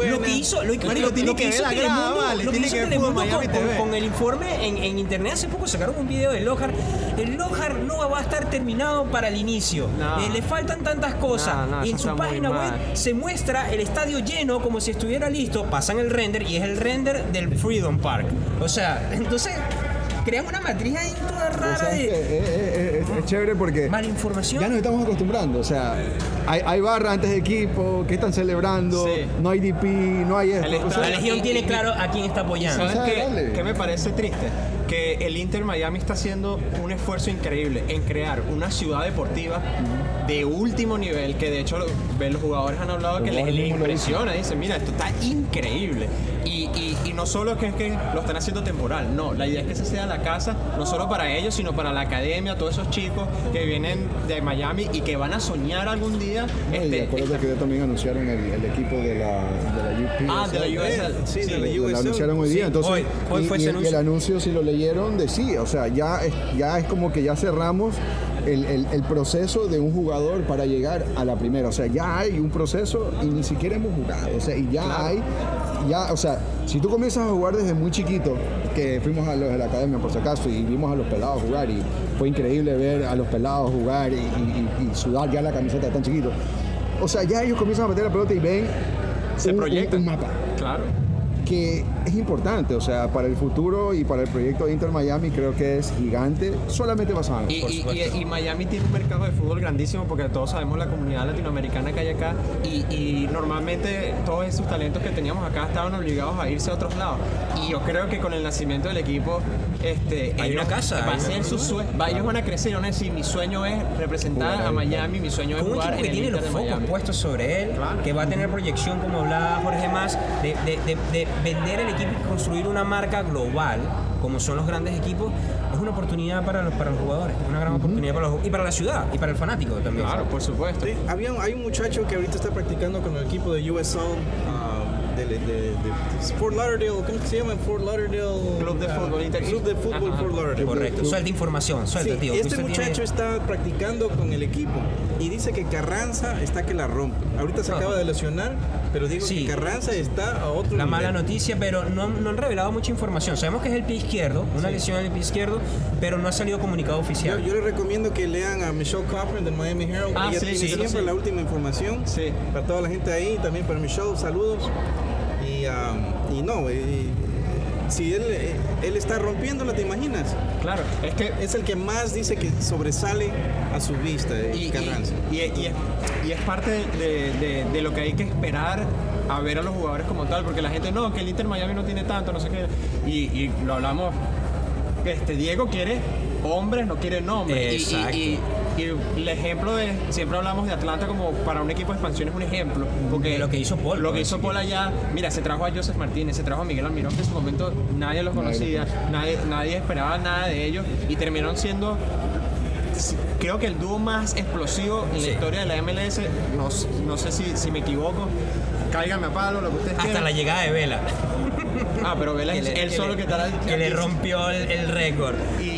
Lo que hizo, lo, Marico, tiene lo que ver hizo la Telemundo- grada, vale, lo que tiene hizo que ver con, con- TV. con el informe en, en internet hace poco sacaron un video de Lohar. El Lohar no va a estar terminado para el inicio. No. Eh, le faltan tantas cosas. No, no, y en su página web se muestra el estadio lleno como si estuviera listo. Pasan el render y es el render del Freedom Park. O sea, entonces crean una matriz ahí O rara sea, es, que de es- es- es- es chévere porque mala información. ya nos estamos acostumbrando. O sea, hay, hay barra antes de equipo, que están celebrando, Sí. no hay DP, no hay esto. El O sea, La Legión y- tiene y- claro a quién está apoyando. ¿Sabes O sea, qué, qué me parece triste? Que el Inter Miami está haciendo un esfuerzo increíble en crear una ciudad deportiva de último nivel, que de hecho lo- los jugadores han hablado que les, les lo impresiona, dicen, mira, esto está increíble. Y, y- y no solo que es que lo están haciendo temporal, no, la idea es que esa sea la casa, no solo para ellos, sino para la academia, todos esos chicos que vienen de Miami y que van a soñar algún día. no, y este, acuérdate que ya también anunciaron el, el equipo de la, de la UP. Ah, de la USL. Sí, de la Lo USL. anunciaron hoy Sí, día, entonces hoy- hoy y- fue y, ese el- y el anuncio. anuncio si lo leyeron de sí, o sea, ya es, ya es como que ya cerramos el, el- el proceso de un jugador para llegar a la primera, o sea, ya hay un proceso y ni siquiera hemos jugado, o sea, y ya hay, ya, o sea, si tú comienzas a jugar desde muy chiquito, que fuimos a los de la academia por si acaso y vimos a los pelados jugar y fue increíble ver a los pelados jugar y, y- y- sudar ya la camiseta tan chiquito, o sea, ya ellos comienzan a meter la pelota y ven Se un- un- proyectan. un mapa. Claro. Que es importante, o sea, para el futuro y para el proyecto de Inter Miami creo que es gigante, solamente basado en Y, y- y- y Miami tiene un mercado de fútbol grandísimo porque todos sabemos la comunidad latinoamericana que hay acá y, y normalmente todos esos talentos que teníamos acá estaban obligados a irse a otros lados. Y yo creo que con el nacimiento del equipo, este, Hay ellos- una casa, va a ser su sue- va- ellos van a crecer y van a decir, mi sueño es representar a Miami, mi sueño es jugar en que el tiene los Inter de focos puestos sobre él, Claro. que va a tener proyección, como hablaba Jorge Más, de, de- de- de vender el equipo y construir una marca global, como son los grandes equipos, es una oportunidad para los, para los jugadores, una gran oportunidad para los, y para la ciudad y para el fanático también. Claro, por supuesto. Sí, había, hay un muchacho que ahorita está practicando con el equipo de USL ah, de, de, de- de Fort Lauderdale, ¿cómo se llama? Fort Lauderdale Club de ah, fútbol Inter- Club de fútbol Ajá. Fort Lauderdale. Correcto, suelta información, suelta, Sí, tío. este usted tiene- muchacho está practicando con el equipo y dice que Carranza está que la rompe. Ahorita se No. acaba de lesionar, pero digo Sí. que Carranza está a otro La mala nivel. noticia, pero no, no han revelado mucha información. Sabemos que es el pie izquierdo, una lesión en el pie izquierdo, pero no ha salido comunicado Yo, oficial. yo les recomiendo que lean a Michelle Cochran del Miami Herald. Ah, Ella sí, tiene sí, siempre sí. la última información. Sí. Para toda la gente ahí, también para Michelle, saludos. Y, um, y no, y- si él, eh, él está rompiéndola, ¿te imaginas? Claro, es que Es el que más dice que sobresale a su vista, eh, y, Carranza. y- y- y es, y es parte de, de- de lo que hay que esperar a ver a los jugadores como tal, porque la gente no, que el Inter Miami no tiene tanto, no sé qué. Y, y lo hablamos, este Diego quiere hombres, no quiere nombres. Y- y- Exacto. Y, y el ejemplo de, siempre hablamos de Atlanta como para un equipo de expansión es un ejemplo. Porque De lo que hizo Paul, Lo que pues, hizo. Paul allá, mira, se trajo a Joseph Martínez, se trajo a Miguel Almirón, que en su momento nadie los conocía, nadie, nadie esperaba nada de ellos y terminaron siendo creo que el dúo más explosivo en Sí. la historia de la MLS, no, no sé si, si me equivoco, cáigame a palo, lo que ustedes Hasta quieran. la llegada de Vela. Ah, pero Vela es él solo que que le rompió el, el récord. Y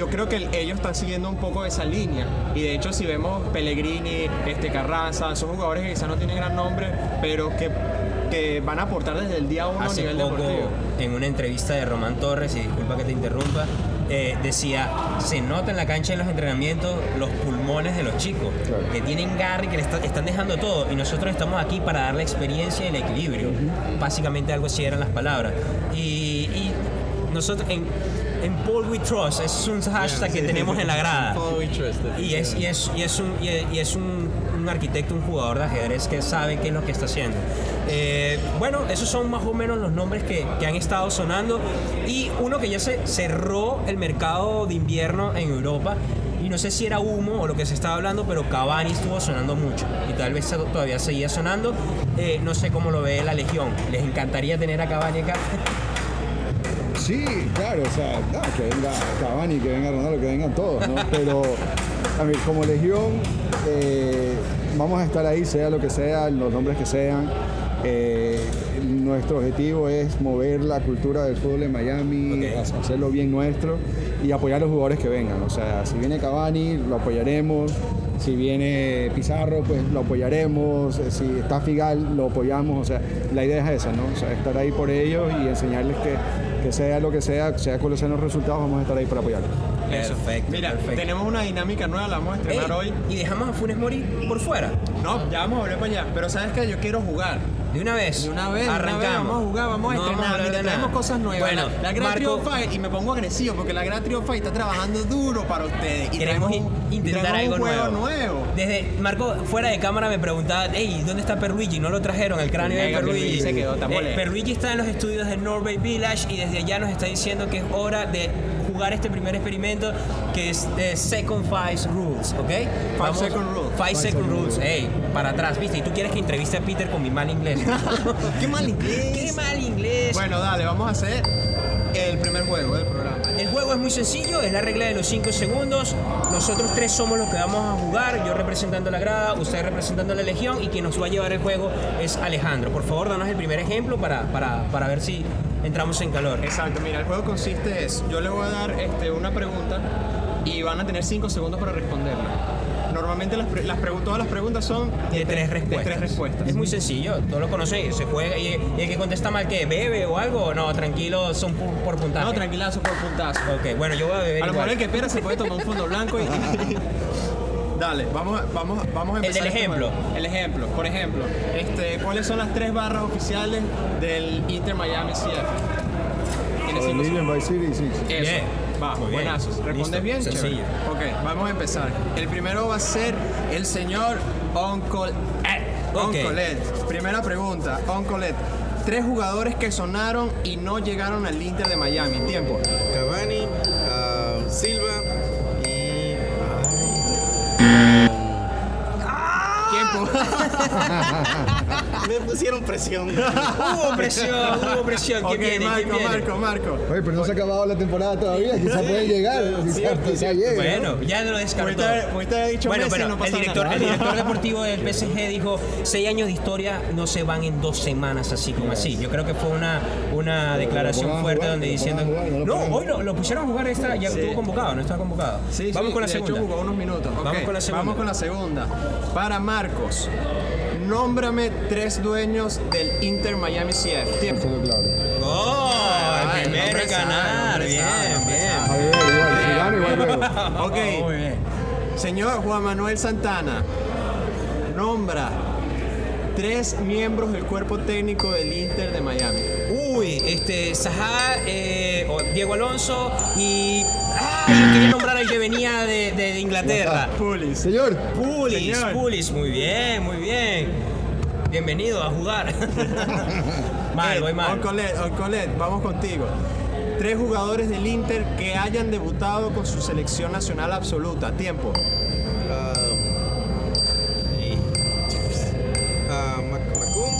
yo creo que ellos están siguiendo un poco esa línea. Y de hecho, si vemos Pellegrini, este, Carranza, son jugadores que quizás no tienen gran nombre, pero que, que van a aportar desde el día uno a nivel poco, deportivo. en una entrevista de Román Torres, y disculpa que te interrumpa, eh, decía, se nota en la cancha en los entrenamientos los pulmones de los chicos, Claro. que tienen garra y que le está- están dejando todo, y nosotros estamos aquí para dar la experiencia y el equilibrio. Básicamente algo así eran las palabras. Y, y nosotros en, en Paul We Trust, es un hashtag que tenemos en la grada. Paul We Trust, Y es, y es, y es, un, y es, y es un, un arquitecto, un jugador de ajedrez que sabe qué es lo que está haciendo. Eh, bueno, esos son más o menos los nombres que, que han estado sonando. Y uno que ya se cerró el mercado de invierno en Europa. Y no sé si era humo o lo que se estaba hablando, pero Cavani estuvo sonando mucho. Y tal vez todavía seguía sonando. Eh, no sé cómo lo ve la Legión. ¿Les encantaría tener a Cavani acá? Sí, claro, o sea, no, que venga Cavani, que venga Ronaldo, que vengan todos, ¿no? Pero, a ver, como Legión, eh, vamos a estar ahí, sea lo que sea, los nombres que sean. Eh, nuestro objetivo es mover la cultura del fútbol en Miami, hacerlo bien nuestro y apoyar a los jugadores que vengan. O sea, si viene Cavani, lo apoyaremos. Si viene Pizarro, pues lo apoyaremos. Eh, Si está Figal, lo apoyamos. O sea, la idea es esa, ¿no? O sea, estar ahí por ellos y enseñarles que, que sea lo que sea, sea cuáles sean los resultados, vamos a estar ahí para apoyarlos. Eso. Perfecto, Mira, perfecto. tenemos una dinámica nueva, la vamos a Ey, estrenar hoy. y dejamos a Funes Mori por fuera. No, ya vamos a volver para allá. Pero ¿sabes qué? Yo quiero jugar. De una vez. De una vez, de una Arrancamos. vez, vamos a jugar, vamos a No estrenar. Mira, traemos nada. cosas nuevas. Bueno, la, la Gran Marco, Fight, y me pongo agresivo porque la Gran Fight está trabajando duro para ustedes. Y queremos traemos un- intentar traemos algo un juego nuevo. nuevo. Desde Marco, fuera de cámara me preguntaba, hey, ¿dónde está Perluigi? No lo trajeron, el cráneo de Venga, Perluigi. Perluigi se quedó, Eh. Perluigi está en los estudios de Norway Village y desde allá nos está diciendo que es hora de jugar este primer experimento que es de Second Five Rules, ¿ok? Vamos- second rules. Five, Five second, second rules, hey, para atrás, ¿viste? Y tú quieres que entreviste a Peter con mi mal inglés. Qué mal inglés. ¡Qué mal inglés! Bueno, dale, vamos a hacer el primer juego del programa. El juego es muy sencillo, es la regla de los 5 segundos. Nosotros tres somos los que vamos a jugar, yo representando la grada, usted representando la legión y quien nos va a llevar el juego es Alejandro. Por favor, danos el primer ejemplo para, para, para ver si entramos en calor. Exacto, mira, el juego consiste es, yo le voy a dar este, una pregunta y van a tener 5 segundos para responderla. Normalmente las, pre- las todas las preguntas son De tres de respuestas. tres respuestas. Es muy sencillo, todos lo conocen, se juega y, y el que contesta mal que bebe o algo, no, tranquilo, son por, por puntaje. No, tranquilazo por puntazo. Ok, bueno, yo voy a beber A lo mejor el que espera se puede tomar un fondo blanco y... Dale, vamos, vamos, vamos a El empezar. del este ejemplo. juego. El ejemplo, por ejemplo, este, ¿cuáles son las tres barras oficiales del Inter Miami CF? Tienes cinco Million by City, sí. Eso. Bien. Va, Muy bien. buenazos. ¿Respondes Listo. bien? Sencillo. Chévere. Ok, vamos a empezar. El primero va a ser el señor Uncle Ed. Ok. Uncle Ed. Primera pregunta, Uncle Ed. Tres jugadores que sonaron y no llegaron al Inter de Miami. Tiempo. Cavani, ah, Silva Tiempo. Me pusieron presión. Hubo presión, hubo presión. ¿Quién Marco, viene? Marco, Marco. Oye, pero no se ha acabado la temporada todavía, quizás pueden llegar, lleguen. ¿no? Bueno, ya lo descartó. Dicho bueno, Messi, pero no pasa el, director, nada. el director deportivo del PSG dijo, seis años de historia no se van en dos semanas así como así. Yo creo que fue una, una declaración fuerte jugar, donde diciendo... jugar, no hoy lo, lo pusieron a jugar, esta, ya estuvo convocado, no estaba convocado. Sí, Vamos sí, con la segunda. hecho unos minutos. Vamos con la segunda. Vamos con la segunda. Para Nómbrame tres dueños del Inter Miami CF. Tiempo. Claro. ¡Oh! Ay, primero ganar. Bien, bien. A ver, igual, si gano, igual luego. Ok. Muy bien. Señor Juan Manuel Santana, nombra tres miembros del cuerpo técnico del Inter de Miami. Uy, este, Sajá, eh, o Diego Alonso y. ¡Ay! Quería nombrar al que venía de, de- de Inglaterra. Pulis. Señor, Pulis, Señor. Pulis, muy bien, muy bien. Bienvenido a jugar. mal, voy mal. Oncolet, Oncolet, vamos contigo. Tres jugadores del Inter que hayan debutado con su selección nacional absoluta. Tiempo. Ah, ah, Mac- Macum.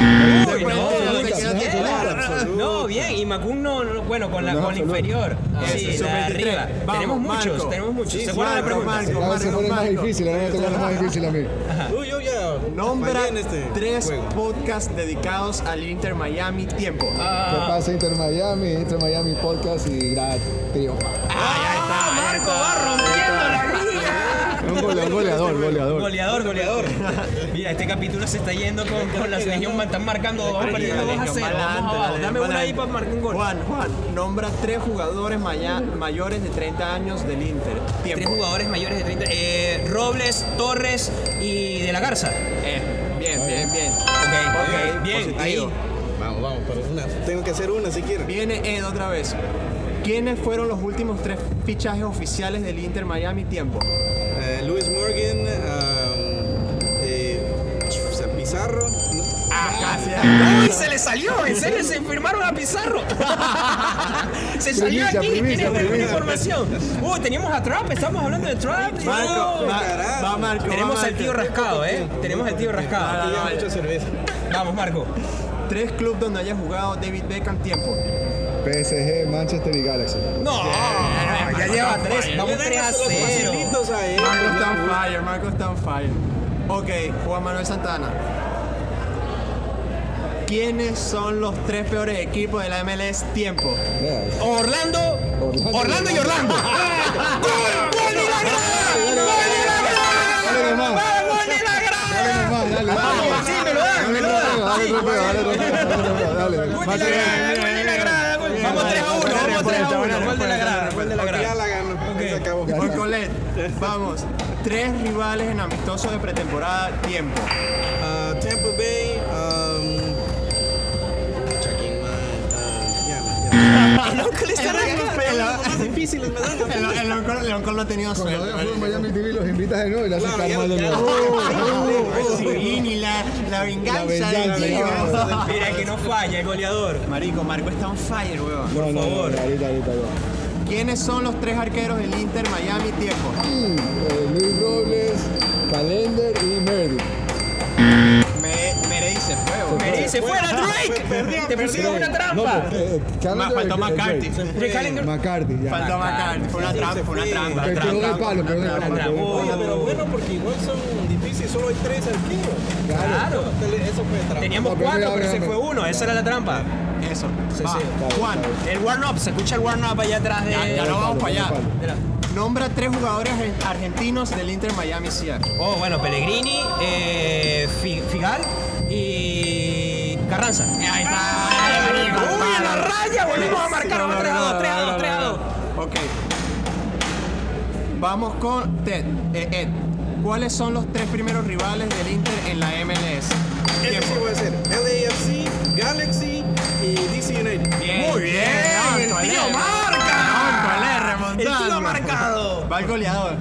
Uy, no, no, no, te quedaste bien. fuera. No, bien, y Macun no, no, bueno, con la, No, con la inferior. sí, Eso, la de sub-23. arriba. Vamos, tenemos muchos, Marco. tenemos muchos. Sí, ¿Se acuerdan la Marco, pregunta? Marco. cada vez se pone más Marco. difícil, ahora me toca lo más difícil a mí. Uy, yo ya. Nombra fallé en este tres juego. podcasts dedicados al Inter Miami. Tiempo. Ah. ¿Qué pasa Inter Miami, Inter Miami Podcast y Gran Trío? ¡Ah, Marco va rompiendo la liga! Un goleador, goleador, goleador. Goleador, goleador. Mira, este capítulo se está yendo con, con la Legión, están marcando, vamos perdiendo 2 a 0. Vamos abajo. Dame una ahí para marcar un gol. Juan, Juan, nombra tres jugadores maya- mayores de 30 años del Inter. Tres Tiempo. jugadores mayores de 30. Eh, Robles, Torres y De la Garza. Eh, bien, bien, bien. Ok, Ok, bien, positivo. ahí. Vamos, vamos, pero una. Tengo que hacer una si quieren. Viene Ed otra vez. ¿Quiénes fueron los últimos tres fichajes oficiales del Inter Miami? Tiempo. Eh, Luis Morgan, um, eh, o sea, Pizarro. Ah, casi. ¡Uy, se le salió! ¿En serio se firmaron a Pizarro? se salió Primicia, aquí, primicia, tiene alguna primicia. información. Uh, teníamos a Trump, estamos hablando de Trump. Marco, va, va Marco. va Tenemos al Marco. tío rascado, ¿eh? Tenemos al tío rascado. Ah. Vamos, Marco. Tres clubes donde haya jugado David Beckham. Tiempo. PSG, Manchester y Galaxy. No, ya lleva tres. Vamos 3 a 0. Facilitos a él. Marco está on fire, Marco está on fire. Ok, Juan Manuel Santana. ¿Quiénes son los tres peores equipos de la MLS? Tiempo. Orlando, Orlando. Orlando y Orlando. ¡Gol! ¡Gol de la grada! ¡Gol de la. ¡Gol de la Vamos, dale. sí, me lo dan, me lo dan. Dale trofeo, dale trofeo, dale trofeo, dale. Gol de la Más grada, gol de la grada, gol. Vamos 3 a 1, vamos 3 a 1. Gol de la grada, gol de la Ya acabó. Por Colet, vamos. Tres rivales en amistosos de pretemporada. Tiempo. Ah, Tampa Bay. Um, Chucky, man, ah, ya, ya. El oncle le está regalando. Más difíciles me dan. El, el, León- León Col no ha tenido Cuando suerte. Miami TV los invitas de nuevo y Claro, ya- mal de nuevo. Sí, ni la, la venganza, La tío. ya. Mira que no falla el goleador. Marico, Marco está on fire, weón. No, favor. ahorita, ahorita, ya. ¿Quiénes son los tres arqueros del Inter Miami? Tiempo. Mm, eh, Luis Robles, Calender y Meredith. Me, Merey se fue, weón. Me dice, fuera Drake. Te pusieron una trampa. eh, Ma- faltó McCarthy. McCarthy, ya. Faltó McCarthy. Fue una trampa, fue una trampa. Que quedó palo, quedó palo. Oye, pero bueno, porque igual son difíciles, solo hay tres arqueros. Claro. Eso fue trampa. Teníamos cuatro, pero se fue uno. Esa era la trampa. Eso. Sí, Va. sí. Juan, El warm-up, se escucha el warm-up allá atrás de. ya, ya no vamos para allá. Nombra tres jugadores argen- argentinos del Inter Miami CF. Oh, bueno, Pellegrini, eh, Fi- Figal y Carranza. Ahí está. Uy, en la raya, volvimos a marcar. Vamos 3 a 2, 3 a 2, 3 a 2. Ok. Vamos con Ted, eh, Ed. ¿Cuáles son los tres primeros rivales del Inter en la MLS? Tiempo. Goleador.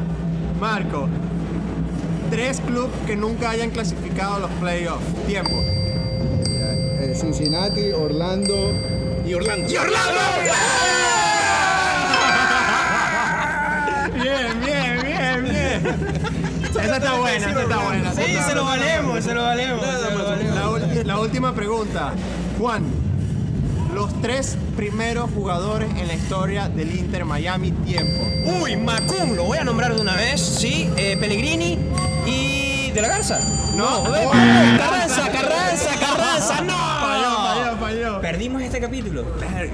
Marco. Tres clubes que nunca hayan clasificado a los playoffs. Tiempo. Eh, Cincinnati, Orlando. Y Orlando. ¡Y Orlando! Bien, bien, bien, bien. Esa está buena, esa está buena. Sí, se lo valemos, se lo valemos. La, la última pregunta. Juan, los tres primeros jugadores en la historia del Inter Miami, tiempo. Uy, Macum, lo voy a nombrar de una vez, sí. eh, Pellegrini y. ¿De la Garza? No. eh, Oh. Carranza, Carranza, Carranza, no. Falló, falló, falló. Perdimos este capítulo.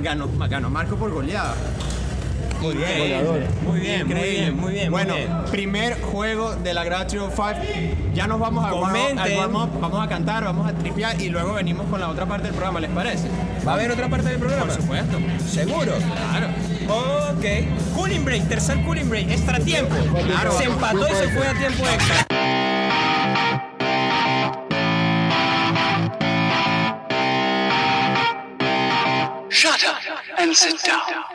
Ganó, ganó Marco por goleada. Muy bien. Muy bien, muy bien, muy bien. Bueno, primer juego de la Gratio 5. Ya nos vamos a vamos a cantar, vamos a tripear y luego venimos con la otra parte del programa, ¿les parece? ¿Va a haber otra parte del programa? Por supuesto. ¿Seguro? Claro. Ok. Cooling break, tercer cooling break, extra tiempo. Se empató y se fue a tiempo extra. Shut up and sit down.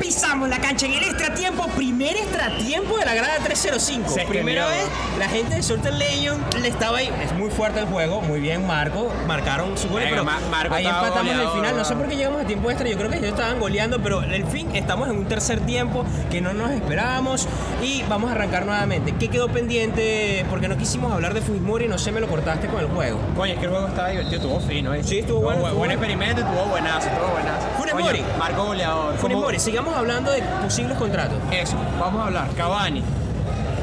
Pisamos la cancha en el extratiempo, primer extratiempo de la grada 305. Se Primera vez, la gente de Sultan Legion le estaba ahí. Es muy fuerte el juego, muy bien Marco, marcaron su gol, pero Ma- Marco ahí empatamos en el final. No sé por qué llegamos a tiempo extra, yo creo que ellos estaban goleando, pero en fin, estamos en un tercer tiempo que no nos esperábamos y vamos a arrancar nuevamente. ¿Qué quedó pendiente? Porque no quisimos hablar de Fujimori no sé, me lo cortaste con el juego. Coño, es que el juego estaba divertido, estuvo fino, ¿eh? Sí, estuvo bueno, estuvo buen experimento, estuvo buenazo, estuvo buenazo. Funes Coño, Mori. Marco goleador. Funes ¿Cómo- Hablando de posibles contratos. Eso, vamos a hablar. Cavani.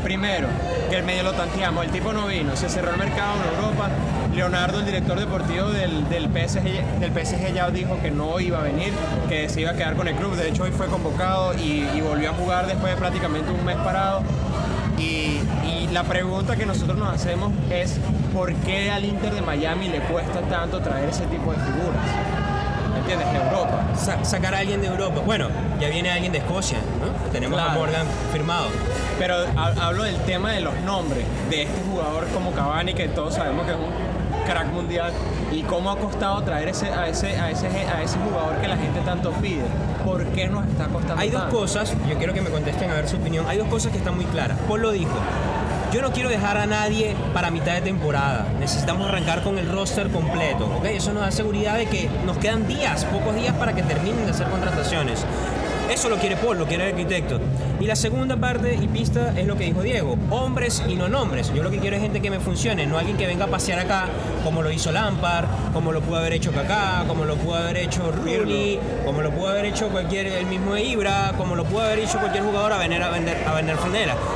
Primero, que el medio lo tanteamos, el tipo no vino, se cerró el mercado en Europa. Leonardo, el director deportivo del, del, PSG, del PSG, ya dijo que no iba a venir, que se iba a quedar con el club. De hecho, hoy fue convocado y, volvió a jugar después de prácticamente un mes parado. Y la pregunta que nosotros nos hacemos es: ¿por qué al Inter de Miami le cuesta tanto traer ese tipo de figuras? ¿Entiendes? De Europa. Sa- sacar a alguien de Europa. Bueno, ya viene alguien de Escocia, ¿no? Tenemos a Claro. Morgan firmado. Pero ha- hablo del tema de los nombres de este jugador como Cavani, que todos sabemos que es un crack mundial, y cómo ha costado traer ese, a, ese, a, ese, a ese jugador que la gente tanto pide. ¿Por qué nos está costando Hay dos tanto? cosas, yo quiero que me contesten a ver su opinión. Hay dos cosas que están muy claras. Paul lo dijo. Yo no quiero dejar a nadie para mitad de temporada. Necesitamos arrancar con el roster completo. ¿ok? Eso nos da seguridad de que nos quedan días, pocos días para que terminen de hacer contrataciones. Eso lo quiere Paul, lo quiere el arquitecto. Y la segunda parte y pista es lo que dijo Diego, hombres y no nombres. Yo lo que quiero es gente que me funcione, no alguien que venga a pasear acá, como lo hizo Lampard, como lo pudo haber hecho Kaká, como lo pudo haber hecho Rooney, como lo pudo haber hecho cualquier, el mismo Ibra, como lo pudo haber hecho cualquier jugador a vender a vender a vender.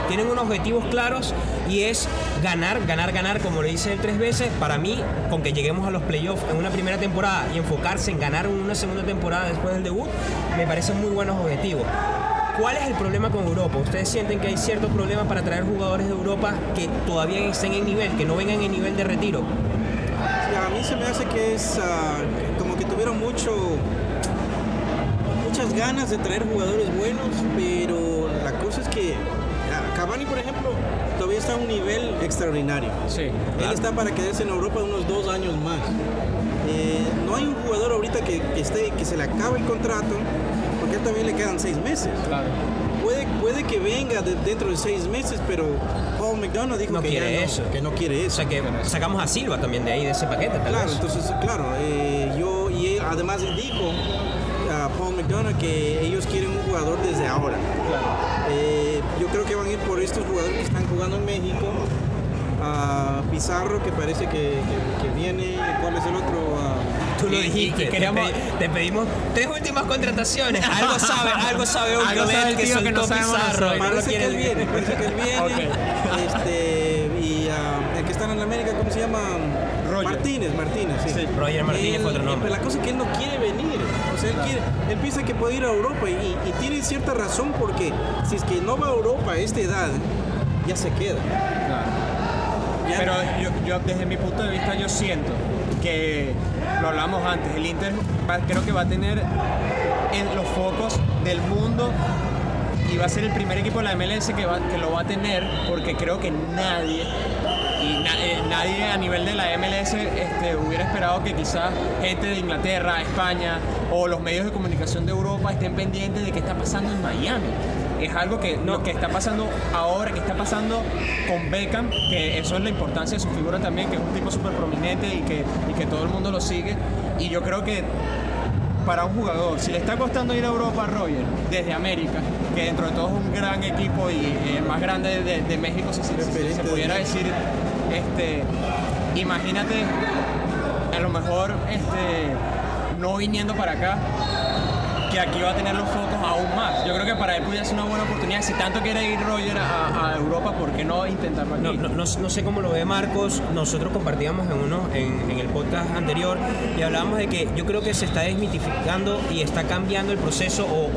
Tienen unos objetivos claros y es ganar, ganar, ganar, como le dice él tres veces. Para mí, con que lleguemos a los playoffs en una primera temporada y enfocarse en ganar una segunda temporada después del debut, me parecen muy buenos objetivos. ¿Cuál es el problema con Europa? ¿Ustedes sienten que hay cierto problema para traer jugadores de Europa que todavía estén en nivel, que no vengan en nivel de retiro? A mí se me hace que es ah, como que tuvieron mucho muchas ganas de traer jugadores buenos, pero por ejemplo, todavía está a un nivel extraordinario. Sí. Él está para quedarse en Europa unos dos años más. Eh, no hay un jugador ahorita que, que esté, que se le acabe el contrato, porque a él también le quedan seis meses. Claro. Puede, puede que venga de- dentro de seis meses, pero Paul McDonough dijo No que, quiere no, eso. que no quiere O eso. sea que sacamos a Silva también de ahí, de ese paquete, tal Claro, vez. entonces, claro, eh, yo y él, además dijo a Paul McDonough que ellos quieren un jugador desde ahora. Yo creo que van a ir por estos jugadores que están jugando en México. A Pizarro, que parece que, que- que viene. ¿Cuál es el otro? Ah, Tú lo dijiste, te queríamos- pe- te, pedimos tres últimas contrataciones. Algo sabe, algo sabe Algo sabe el que tío que no Pizarro. parece que él viene, parece que él viene. este, y ah, el que está en la América, ¿cómo se llama? Roger. Martínez, Martínez, sí. Sí, Roger Martínez Él- fue otro nombre. Pero la cosa es que él no quiere venir. Sea, él, quiere, él piensa que puede ir a Europa y, tiene cierta razón porque si es que no va a Europa a esta edad, ya se queda. Ya- Pero yo, yo, desde mi punto de vista, yo siento que, lo hablamos antes, el Inter va- creo que va a tener en los focos del mundo y va a ser el primer equipo de la MLS que, va- que lo va a tener porque creo que nadie y na- eh, nadie a nivel de la MLS este, hubiera esperado que quizás gente de Inglaterra, España o los medios de comunicación de Europa estén pendientes de qué está pasando en Miami. Es algo que lo que está pasando ahora, que está pasando con Beckham, que eso es la importancia de su figura también, que es un tipo súper prominente y que, y que todo el mundo lo sigue. Y yo creo que para un jugador, si le está costando ir a Europa, Roger, desde América, que dentro de todo es un gran equipo y el más grande de, de México, si, si- si se pudiera decir, este, imagínate, a lo mejor este, no viniendo para acá, que aquí va a tener los focos aún más. Yo creo que para él pudiera ser una buena oportunidad. Si tanto quiere ir Roger a, Europa, ¿por qué no intentarlo aquí? No, no, no- no sé cómo lo ve Marcos. Nosotros compartíamos en uno en, en el podcast anterior y hablábamos de que yo creo que se está desmitificando y está cambiando el proceso o,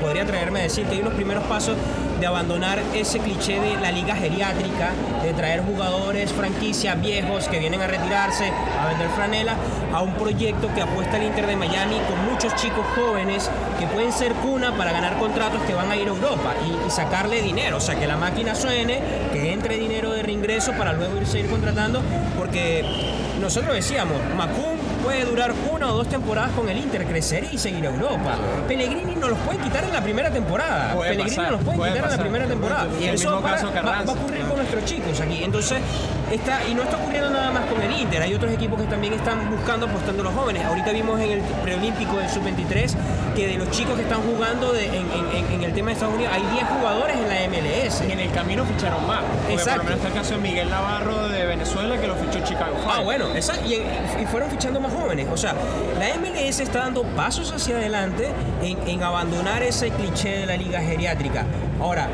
podría traerme a decir que hay unos primeros pasos de abandonar ese cliché de la liga geriátrica, de traer jugadores franquicias viejos que vienen a retirarse, a vender franela, a un proyecto que apuesta al Inter de Miami con muchos chicos jóvenes que pueden ser cuna para ganar contratos que van a ir a Europa y, y sacarle dinero, o sea, que la máquina suene, que entre dinero de reingreso para luego irse ir contratando, porque nosotros decíamos, Macum puede durar una o dos temporadas con el Inter, crecer y seguir a Europa. Pellegrini no los puede quitar en la primera temporada. Puede Pellegrini pasar, no los puede, puede quitar en la pasar. primera temporada. Y el Eso mismo va- caso va- va, a ocurrir con nuestros chicos aquí. Entonces, está, y no está ocurriendo nada más con el Inter. Hay otros equipos que también están buscando, apostando a los jóvenes. Ahorita vimos en el preolímpico del sub-23 que de los chicos que están jugando de- en, en- en- el tema de Estados Unidos, hay 10 jugadores en la MLS. Y en el camino ficharon más. Exacto. por lo menos está el caso de Miguel Navarro de Venezuela que lo fichó Chicago Fire. Ah, bueno, esa- y, y fueron fichando más jóvenes. O sea, la MLS está dando pasos hacia adelante en, en abandonar ese cliché de la liga geriátrica. Ahora,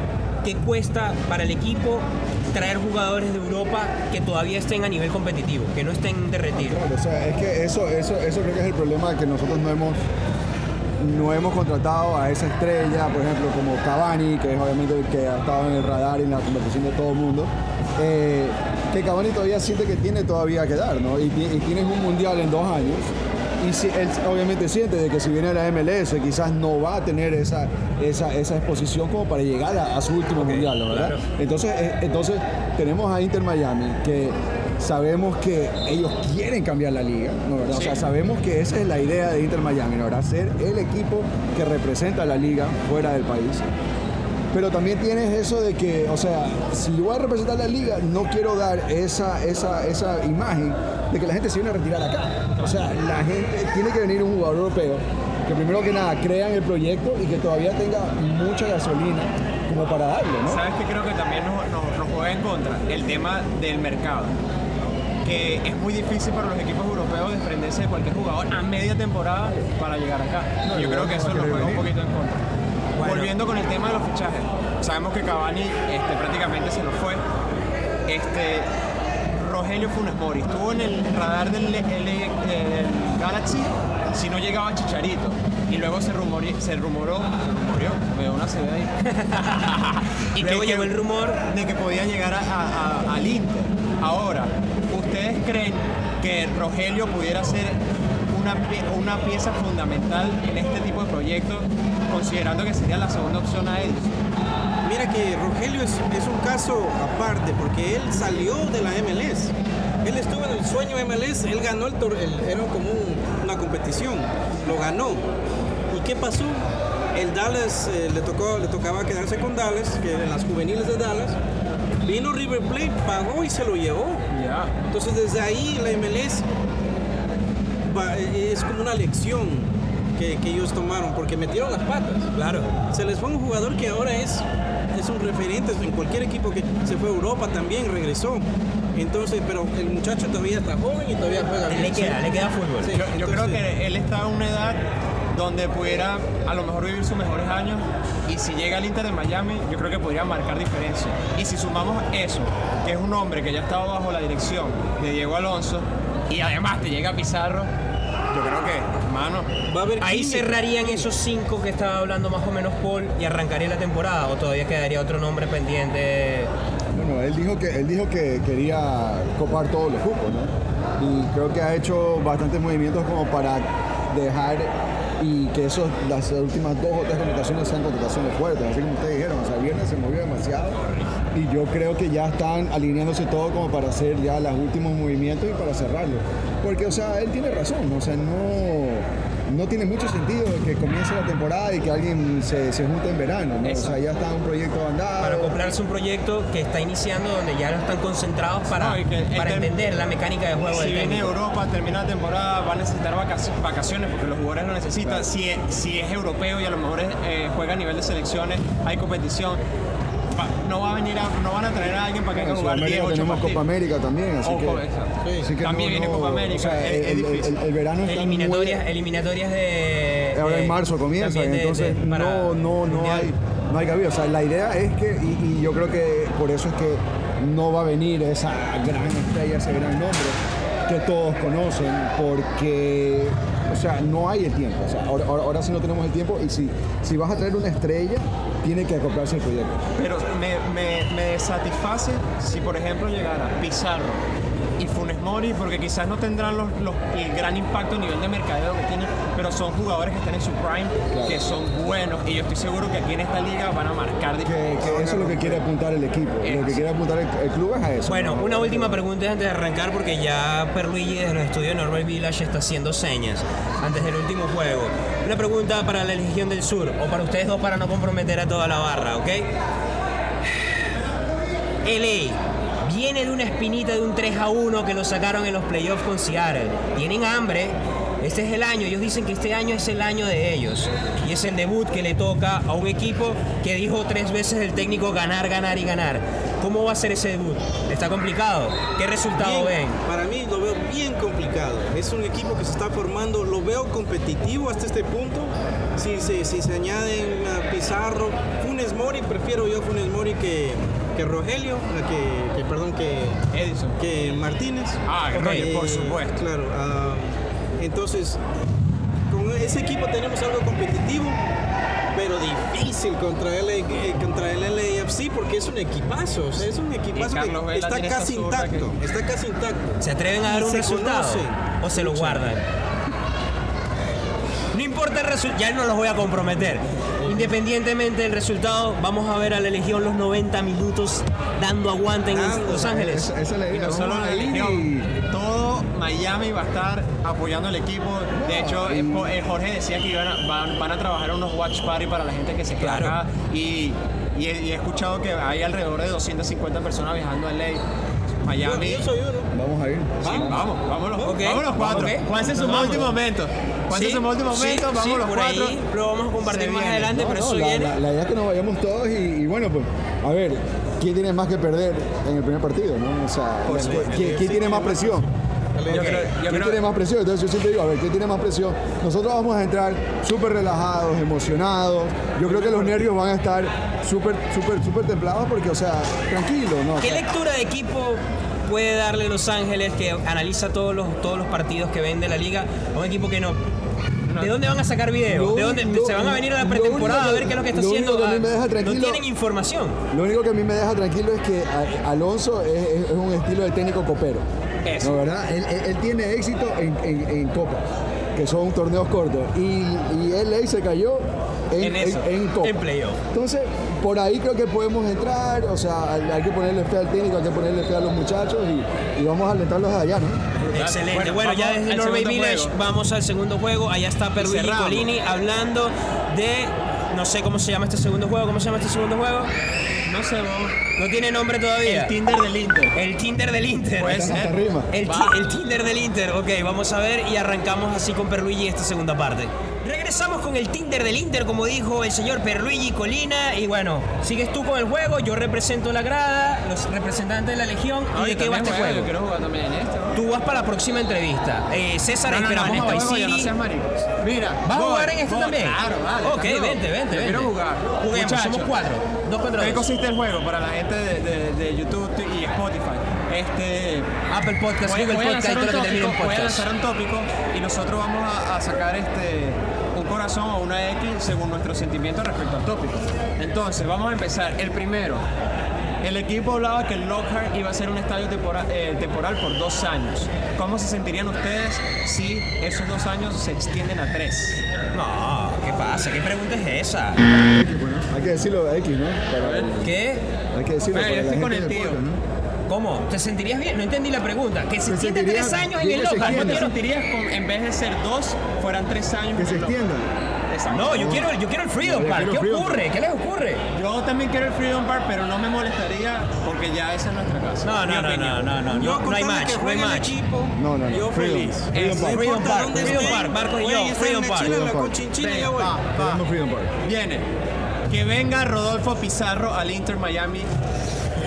¿qué cuesta para el equipo traer jugadores de Europa que todavía estén a nivel competitivo, que no estén de retiro? Claro, o sea, es que eso, eso, eso creo que es el problema que nosotros no hemos no hemos contratado a esa estrella, por ejemplo, como Cavani, que es obviamente el que ha estado en el radar y en la conversación de todo el mundo, eh, que Cavani todavía siente que tiene todavía que dar, ¿no? Y, y tienes un mundial en dos años. Y si, él obviamente siente de que si viene a la MLS quizás no va a tener esa, esa, esa exposición como para llegar a, a su último mundial, ¿no? ¿verdad? Entonces, eh, entonces tenemos a Inter Miami que sabemos que ellos quieren cambiar la liga, ¿no? ¿verdad? O sea, sabemos que esa es la idea de Inter Miami, ¿no? ¿verdad? Ser el equipo que representa a la liga fuera del país. Pero también tienes eso de que, o sea, si yo voy a representar la liga, no quiero dar esa, esa, esa imagen de que la gente se viene a retirar acá. O sea, la gente tiene que venir un jugador europeo que primero que nada crea en el proyecto y que todavía tenga mucha gasolina como para darle, ¿no? ¿Sabes qué creo que también nos, nos- nos juega en contra? El tema del mercado. Que es muy difícil para los equipos europeos desprenderse de cualquier jugador a media temporada para llegar acá. No, Yo creo que eso querer juega un poquito en contra. Volviendo con el tema de los fichajes. Sabemos que Cavani este, prácticamente se nos fue. Este, Rogelio Funes Mori estuvo en el radar del, del Galaxy si no llegaba Chicharito. Y luego se, rumori- se rumoró, rumorió, me dio una CD ahí. y Luego llegó el rumor de que podía llegar a- a- a- al Inter. Ahora, ¿ustedes creen que Rogelio pudiera ser una, pie- una pieza fundamental en este tipo de proyectos, considerando que sería la segunda opción a ellos? Mira que Rogelio es, es un caso aparte porque él salió de la MLS. Él estuvo en el sueño MLS, él ganó el torneo, era como un- una competición, lo ganó. ¿Y qué pasó? El Dallas eh, le, tocó, le tocaba quedarse con Dallas, que en las juveniles de Dallas. Vino River Plate, pagó y se lo llevó. Entonces desde ahí la MLS es como una lección que, que ellos tomaron porque metieron las patas. Claro. Se les fue un jugador que ahora es, es un referente en cualquier equipo que se fue a Europa también, regresó. Entonces, pero el muchacho todavía está joven y todavía juega bien. Le queda, le queda fútbol. Sí, Yo, yo creo que él está en una edad donde pudiera a lo mejor vivir sus mejores años y si llega al Inter de Miami yo creo que podría marcar diferencia. Y si sumamos eso, que es un hombre que ya estaba bajo la dirección de Diego Alonso y además te llega Pizarro, yo creo que, hermano, Va a haber Ahí química. cerrarían esos cinco que estaba hablando más o menos Paul y arrancaría la temporada o todavía quedaría otro nombre pendiente. Bueno, él dijo que él dijo que quería copar todos los cupos, ¿no? Y creo que ha hecho bastantes movimientos como para dejar y que esos, las últimas dos o tres contrataciones sean contrataciones fuertes, así como ustedes dijeron, o sea, el viernes se movió demasiado y yo creo que ya están alineándose todo como para hacer ya los últimos movimientos y para cerrarlo. Porque, o sea, él tiene razón, o sea, no, no tiene mucho sentido que comience la temporada y que alguien se, se junte en verano, ¿no? O sea, ya está un proyecto andado. Para comprarse un proyecto que está iniciando donde ya no están concentrados para, No, que para tem- entender la mecánica de juego Si viene. Europa, termina la temporada, va a necesitar vacac- vacaciones porque los jugadores lo necesitan. Si, es, si es europeo y a lo mejor es, eh, juega a nivel de selecciones, hay competición. No, va a venir a- no van a traer a alguien para que En venga a jugar 10, Sudamérica 8 tenemos partidos. Copa América también, así que, así que También viene Copa América, o sea, es- es el, difícil. el- el verano está Eliminatorias, muy- eliminatorias de. Ahora en marzo comienza, también de- entonces de- no, no, no hay, no hay cabida. O sea, la idea es que, y, y yo creo que por eso es que no va a venir esa gran estrella, ese gran nombre que todos conocen, porque, o sea, no hay el tiempo. O sea, ahora, ahora, ahora sí no tenemos el tiempo y si, si vas a traer una estrella, tiene que acoplarse el proyecto. Pero me, me, me satisface si, por ejemplo, llegara Pizarro y Funes Mori, porque quizás no tendrán los, los- el gran impacto a nivel de mercadeo que tienen, pero son jugadores que están en su prime, que son buenos, y yo estoy seguro que aquí en esta liga van a marcar Que, que eso es lo que quiere apuntar el equipo. Lo que quiere apuntar el, el club es a eso. Bueno, ¿no? una última pregunta antes de arrancar porque ya Perluigi desde los estudios de Normal Village está haciendo señas antes del último juego. Una pregunta para la Legión del Sur o para ustedes dos para no comprometer a toda la barra, ¿ok? LA viene de una espinita de un 3 a 1 que lo sacaron en los playoffs con Seattle. Tienen hambre. Este es el año, ellos dicen que este año es el año de ellos. Y es el debut que le toca a un equipo que dijo tres veces el técnico ganar, ganar y ganar. ¿Cómo va a ser ese debut? Está complicado. ¿Qué resultado Bien, ven? Para mí lo veo bien complicado. Es un equipo que se está formando, lo veo competitivo hasta este punto. Si se, si se añaden a Pizarro, Funes Mori, prefiero yo Funes Mori que, que Rogelio, que, que, perdón, que Edison. que Martínez. Ah, Ok, Roger, por eh, supuesto. Claro. Entonces, con ese equipo tenemos algo competitivo, pero difícil contra el, eh, contra el LAFC porque es un equipazo. O sea, es un equipazo Carlos que Vela está casi intacto. Está casi intacto. ¿Se atreven a dar un resultado? conocen. ¿O se lo guardan? No importa el resultado, ya no los voy a comprometer. Independientemente del resultado, vamos a ver a la Legión los 90 minutos dando aguante en Dando. Los Ángeles. Esa, esa es la Y idea. no solo vamos la Legión, Miami va a estar apoyando al equipo. De hecho, eh, Jo- Jorge decía que iban a- van, van a trabajar unos watch party para la gente que se queda Claro. acá. Y, y he, y he escuchado que hay alrededor de 250 personas viajando a LA. Miami. Yo soy uno. Vamos a ir. Sí, vamos, vámonos, Ok, vámonos cuatro. ok. Juanse es su Vamos. último momento. Juanse es Sí, su último sí, momento, vamos sí, los por cuatro. ahí lo vamos a compartir Se más adelante, No, pero no, eso la, viene. la- la idea es que nos vayamos todos y, y bueno, pues, a ver, ¿quién tiene más que perder en el primer partido? ¿no? O sea, ¿quién, quién- quién tiene más presión? Yo creo- yo ¿Quién creo- tiene más presión? Entonces yo siempre digo, a ver, ¿quién tiene más presión? Nosotros vamos a entrar súper relajados, emocionados. Yo creo que los nervios van a estar súper, súper, súper templados porque, o sea, tranquilo, ¿no? O ¿Qué lectura de equipo puede darle Los Ángeles que analiza todos los, todos los partidos que ven de la liga a un equipo que no? ¿De dónde van a sacar videos? Lo ¿De dónde se van a venir a la pretemporada único a ver qué es lo que está lo haciendo? único que a mí Ah, me deja no tienen información. Lo único que a mí me deja tranquilo es que Alonso es, es- es un estilo de técnico copero. Eso. ¿No, verdad? Él, él- él tiene éxito en, en, en Copa, que son torneos cortos. Y, y LA se cayó en, En eso, en- en Copa. en playoff. Entonces, por ahí creo que podemos entrar. O sea, hay que ponerle fe al técnico, hay que ponerle fe a los muchachos y, y vamos a alentarlos allá, ¿no? Excelente. Bueno, Bueno, ya desde Norway Village juego. vamos al segundo juego. Allá está Perluigi cerramos. Colini hablando de. No sé cómo se llama este segundo juego. ¿Cómo se llama este segundo juego? No sé, vamos. No tiene nombre todavía. El Tinder del Inter. El Tinder del Inter. Puede Hasta ser. rima. El, ti- el Tinder del Inter, ok, vamos a ver y arrancamos así con Perluigi esta segunda parte. Regresamos con el Tinder del Inter, como dijo el señor Perluigi Colina. Y bueno, sigues tú con el juego, yo represento la grada, los representantes de la Legión. ¿Y de qué va este juego? Yo quiero jugar también en este. ¿no? Tú vas para la próxima entrevista. Eh, César, No, no, no, esperamos en a este Vice City. Mira, ¿Vas a jugar en este voy. también? Claro, vale. Ok, estás vente, vente. Quiero jugar. Juguemos, somos cuatro. Dos contra ¿Qué dos. consiste el juego para la gente de, de- de YouTube y Spotify? Este, Apple Podcast, voy, Google voy a Podcast todo un lo que termine tópico, en voy a podcast. lanzar un tópico y nosotros vamos a, a sacar este un corazón o una X según nuestro sentimiento respecto al tópico. Entonces, vamos a empezar. El primero, El equipo hablaba que el Lockhart iba a ser un estadio tempora- eh, temporal por dos años. ¿Cómo se sentirían ustedes si esos dos años se extienden a tres? No, ¿qué pasa? ¿Qué pregunta es esa? Bueno, hay que decirlo X, ¿no? Para- ¿Qué? hay que decirlo Bueno, yo estoy con el tío. ¿no? ¿Cómo? ¿Te sentirías bien? No entendí la pregunta. Que se sentiría- tres años en el. Yo ¿Cómo te sentirías con, en vez de ser dos, fueran tres años? Que en se extiendan. Exacto. No, yo quiero, yo quiero el Freedom Park. ¿Qué Freedom ocurre? Park. ¿Qué les ocurre? Yo también quiero el Freedom Park, pero no me molestaría porque ya esa es nuestra casa. No, no, no, no, no, no, Yo no, no hay match, no hay match. equipo, No, no, no. Yo Freedom. feliz. Freedom No Park. Freedom Park, Freedom. Park, Marcos y yo, Freedom Park. La Ven, ya voy. Freedom Park. Viene. Que venga Rodolfo Pizarro al Inter Miami.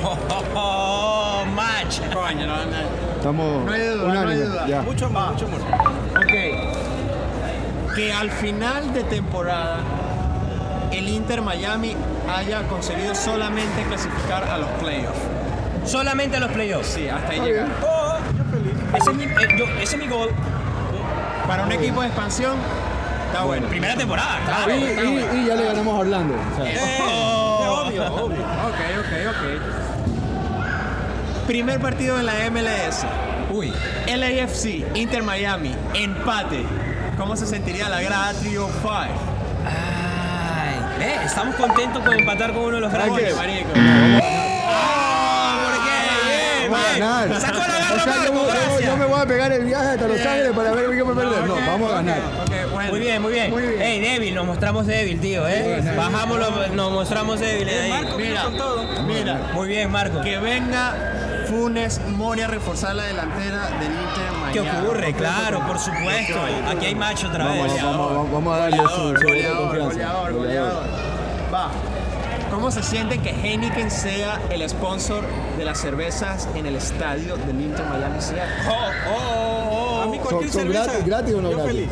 Oh, oh, oh, match. Coño, no, no. Estamos No hay duda, no hay duda. ya. Mucho amor, mucho amor. Ok. Que al final de temporada el Inter Miami haya conseguido solamente clasificar a los playoffs. Solamente a los playoffs. Sí, hasta ahí bien. Oh, ese, es mi, eh, yo- ese es mi gol. Para un equipo de expansión, está bueno. Primera temporada, Y, claro. y- y ya le ganamos a Orlando. o sea, Eh, Oh. obvio, obvio. Ok, ok, ok. Primer partido en la MLS. Uy. LAFC, Inter Miami, empate. ¿Cómo se sentiría la grada Trio 5? Ay, eh, estamos contentos con empatar con uno de los ¿Sabes grandes. qué? marico. Ah, ¿por qué? Bien, Vamos a bien. ganar. Sacó la garra, O sea, Marco, yo, me- yo- yo me voy a pegar el viaje hasta Los Ángeles para ver quién me perder. No, ok, vamos a ganar. ok, bueno. Muy bien, muy bien. Muy bien. Ey, débil, nos mostramos débil, tío, ¿eh? Bajamos, los- nos mostramos débiles ahí. Marco Mira, con todo. mira, Muy bien, Marco. que venga Funes Mori a reforzar la delantera del Inter Miami. ¿Qué ocurre? Claro, por supuesto. Aquí hay macho otra Vamos, vez. vamos, vamos, vamos a darle su, su Goleador, goleador, goleador. Va. ¿Cómo se siente que Heineken sea el sponsor de las cervezas en el estadio del Inter Miami Seattle? Oh, oh, oh, A mí oh. cualquier son cerveza. gratis- gratis o no yo gratis? feliz.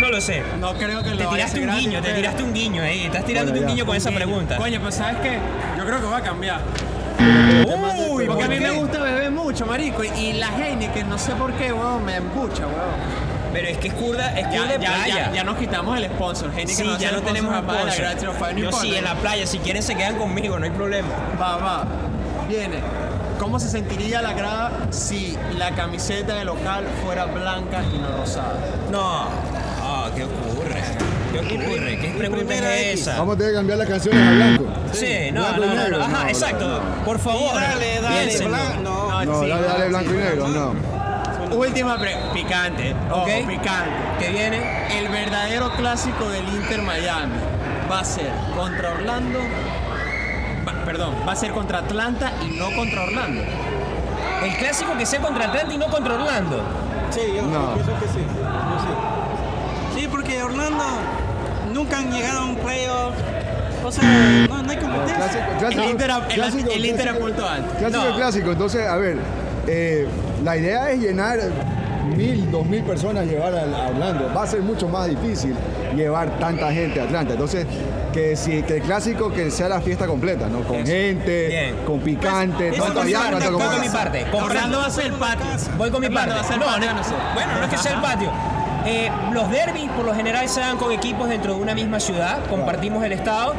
No lo sé. No creo que Te lo tiraste un gratis, guiño, te pero- tiraste un guiño ahí. Estás tirándote Bueno, un guiño con esa pregunta. Coño, pues ¿sabes qué? Yo creo que va a cambiar. Uy, Porque a mí ¿por me gusta beber mucho, marico. Y la Heineken, no sé por qué, weón, me empucha, weón. Pero es que es curda, es Ya, de ya, playa. ya, ya nos quitamos el sponsor. Heineken Sí, a ya no tenemos sponsor sponsor. No Yo sí, en la playa. Si quieren se quedan conmigo, no hay problema. Va, va. Viene. ¿Cómo se sentiría la grada si la camiseta de local fuera blanca y no rosada? No. Ah, ¿qué ocurre? ¿Qué ocurre? ¿Qué pregunta es esa? Vamos a tener que cambiar las canciones a blanco. Sí, no, Blanco y no, no. Ajá, no, exacto. Por favor. Dale, dale, piénsenlo. blan- No, No, sí, dale, dale sí. blanco y negro, no. Última pre picante. Ojo, Ok. picante. ¿Qué viene? El verdadero clásico del Inter Miami va a ser contra Orlando. va- perdón, va a ser contra Atlanta y no contra Orlando. El clásico que sea contra Atlanta y no contra Orlando. Sí, yo, No. pienso que sí. Yo sí. Sí, porque Orlando nunca han llegado a un playoff. O sea, no, no hay competencia. Clásico, El clásico, Inter, el- clásico, el Inter clásico. Clásico No. y clásico. Entonces, a ver, eh, la idea es llenar mil, dos mil personas, llevar a, a Orlando. Va a ser mucho más difícil llevar tanta gente a Atlanta. Entonces, que, si, que el clásico que sea la fiesta completa, ¿no? Con gente, Bien. con picante, Pues, eso Voy con mi parte. Orlando Comprendo. va a ser el patio. Voy con mi parte. No, patio, no, no sé. Bueno, no es que sea el patio. Eh, los derbis por lo general se dan con equipos dentro de una misma ciudad, compartimos el estado.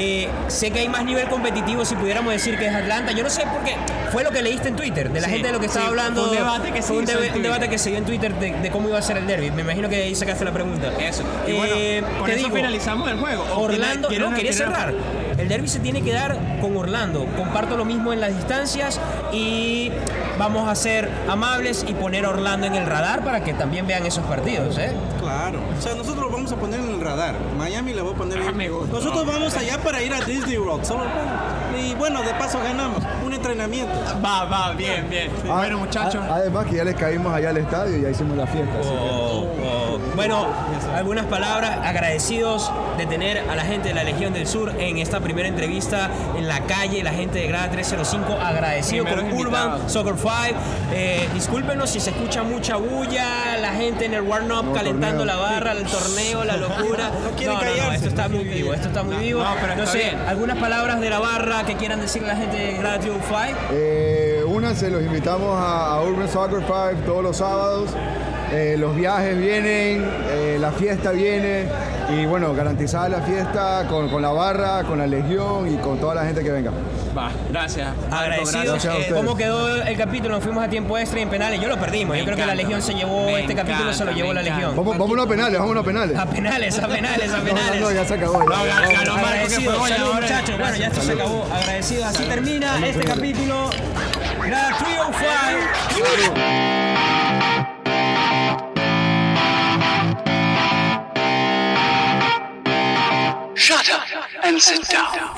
Eh, sé que hay más nivel competitivo si pudiéramos decir que es Atlanta. Yo no sé por qué. Fue lo que leíste en Twitter, de la Sí, gente de lo que estaba sí, hablando. fue un debate que se un, un debate que se dio en Twitter de, de cómo iba a ser el derby. Me imagino que ahí sacaste la pregunta. Eso. Y bueno, Eh, con te eso digo, finalizamos el juego. ¿O Orlando, no, quería cerrar. El derby se tiene que dar con Orlando. Comparto lo mismo en las distancias y vamos a ser amables y poner a Orlando en el radar para que también vean esos partidos. ¿eh? Claro. O sea, nosotros lo vamos a poner en el radar. Miami la voy a poner Ah, gusta. Nosotros vamos allá para ir a Disney World. Solo, y bueno, de paso ganamos. Un entrenamiento. Va, va, bien, bien. Ah, bueno, muchachos. Además que ya les caímos allá al estadio y ya hicimos la fiesta. así que- Oh, Bueno, algunas palabras agradecidos de tener a la gente de la Legión del Sur en esta primera entrevista en la calle, la gente de Grada 305, agradecido Primeros con Urban. Soccer 5. Eh, discúlpenos si se escucha mucha bulla, la gente en el warm-up No, calentando torneo. la barra, el torneo, la locura. No quiere callarse, esto está no muy vivo, esto está muy vivo. No, pero está sé, bien. algunas palabras de la barra que quieran decirle a la gente de Grada 305. Eh, únanse, los invitamos a, a Urban Soccer 5 todos los sábados. Eh, los viajes vienen, eh, la fiesta viene. Y bueno, garantizada la fiesta con, con la barra, con la legión y con toda la gente que venga. Va, gracias. Agradecidos. Gracias a Eh. ¿Cómo quedó el capítulo? Nos fuimos a tiempo extra y en penales. Yo lo perdimos. Me Yo creo que la. Legión se llevó Me este capítulo, se lo llevó la Legión. Vamos, vámonos a penales, vámonos a penales. A penales, a penales, a penales. no, no, ya se acabó. ya. No, Agradecidos, fue salud, muchachos. Bueno, ya esto se acabó. Agradecidos. Así termina este capítulo. Grada 305. Shut and sit down.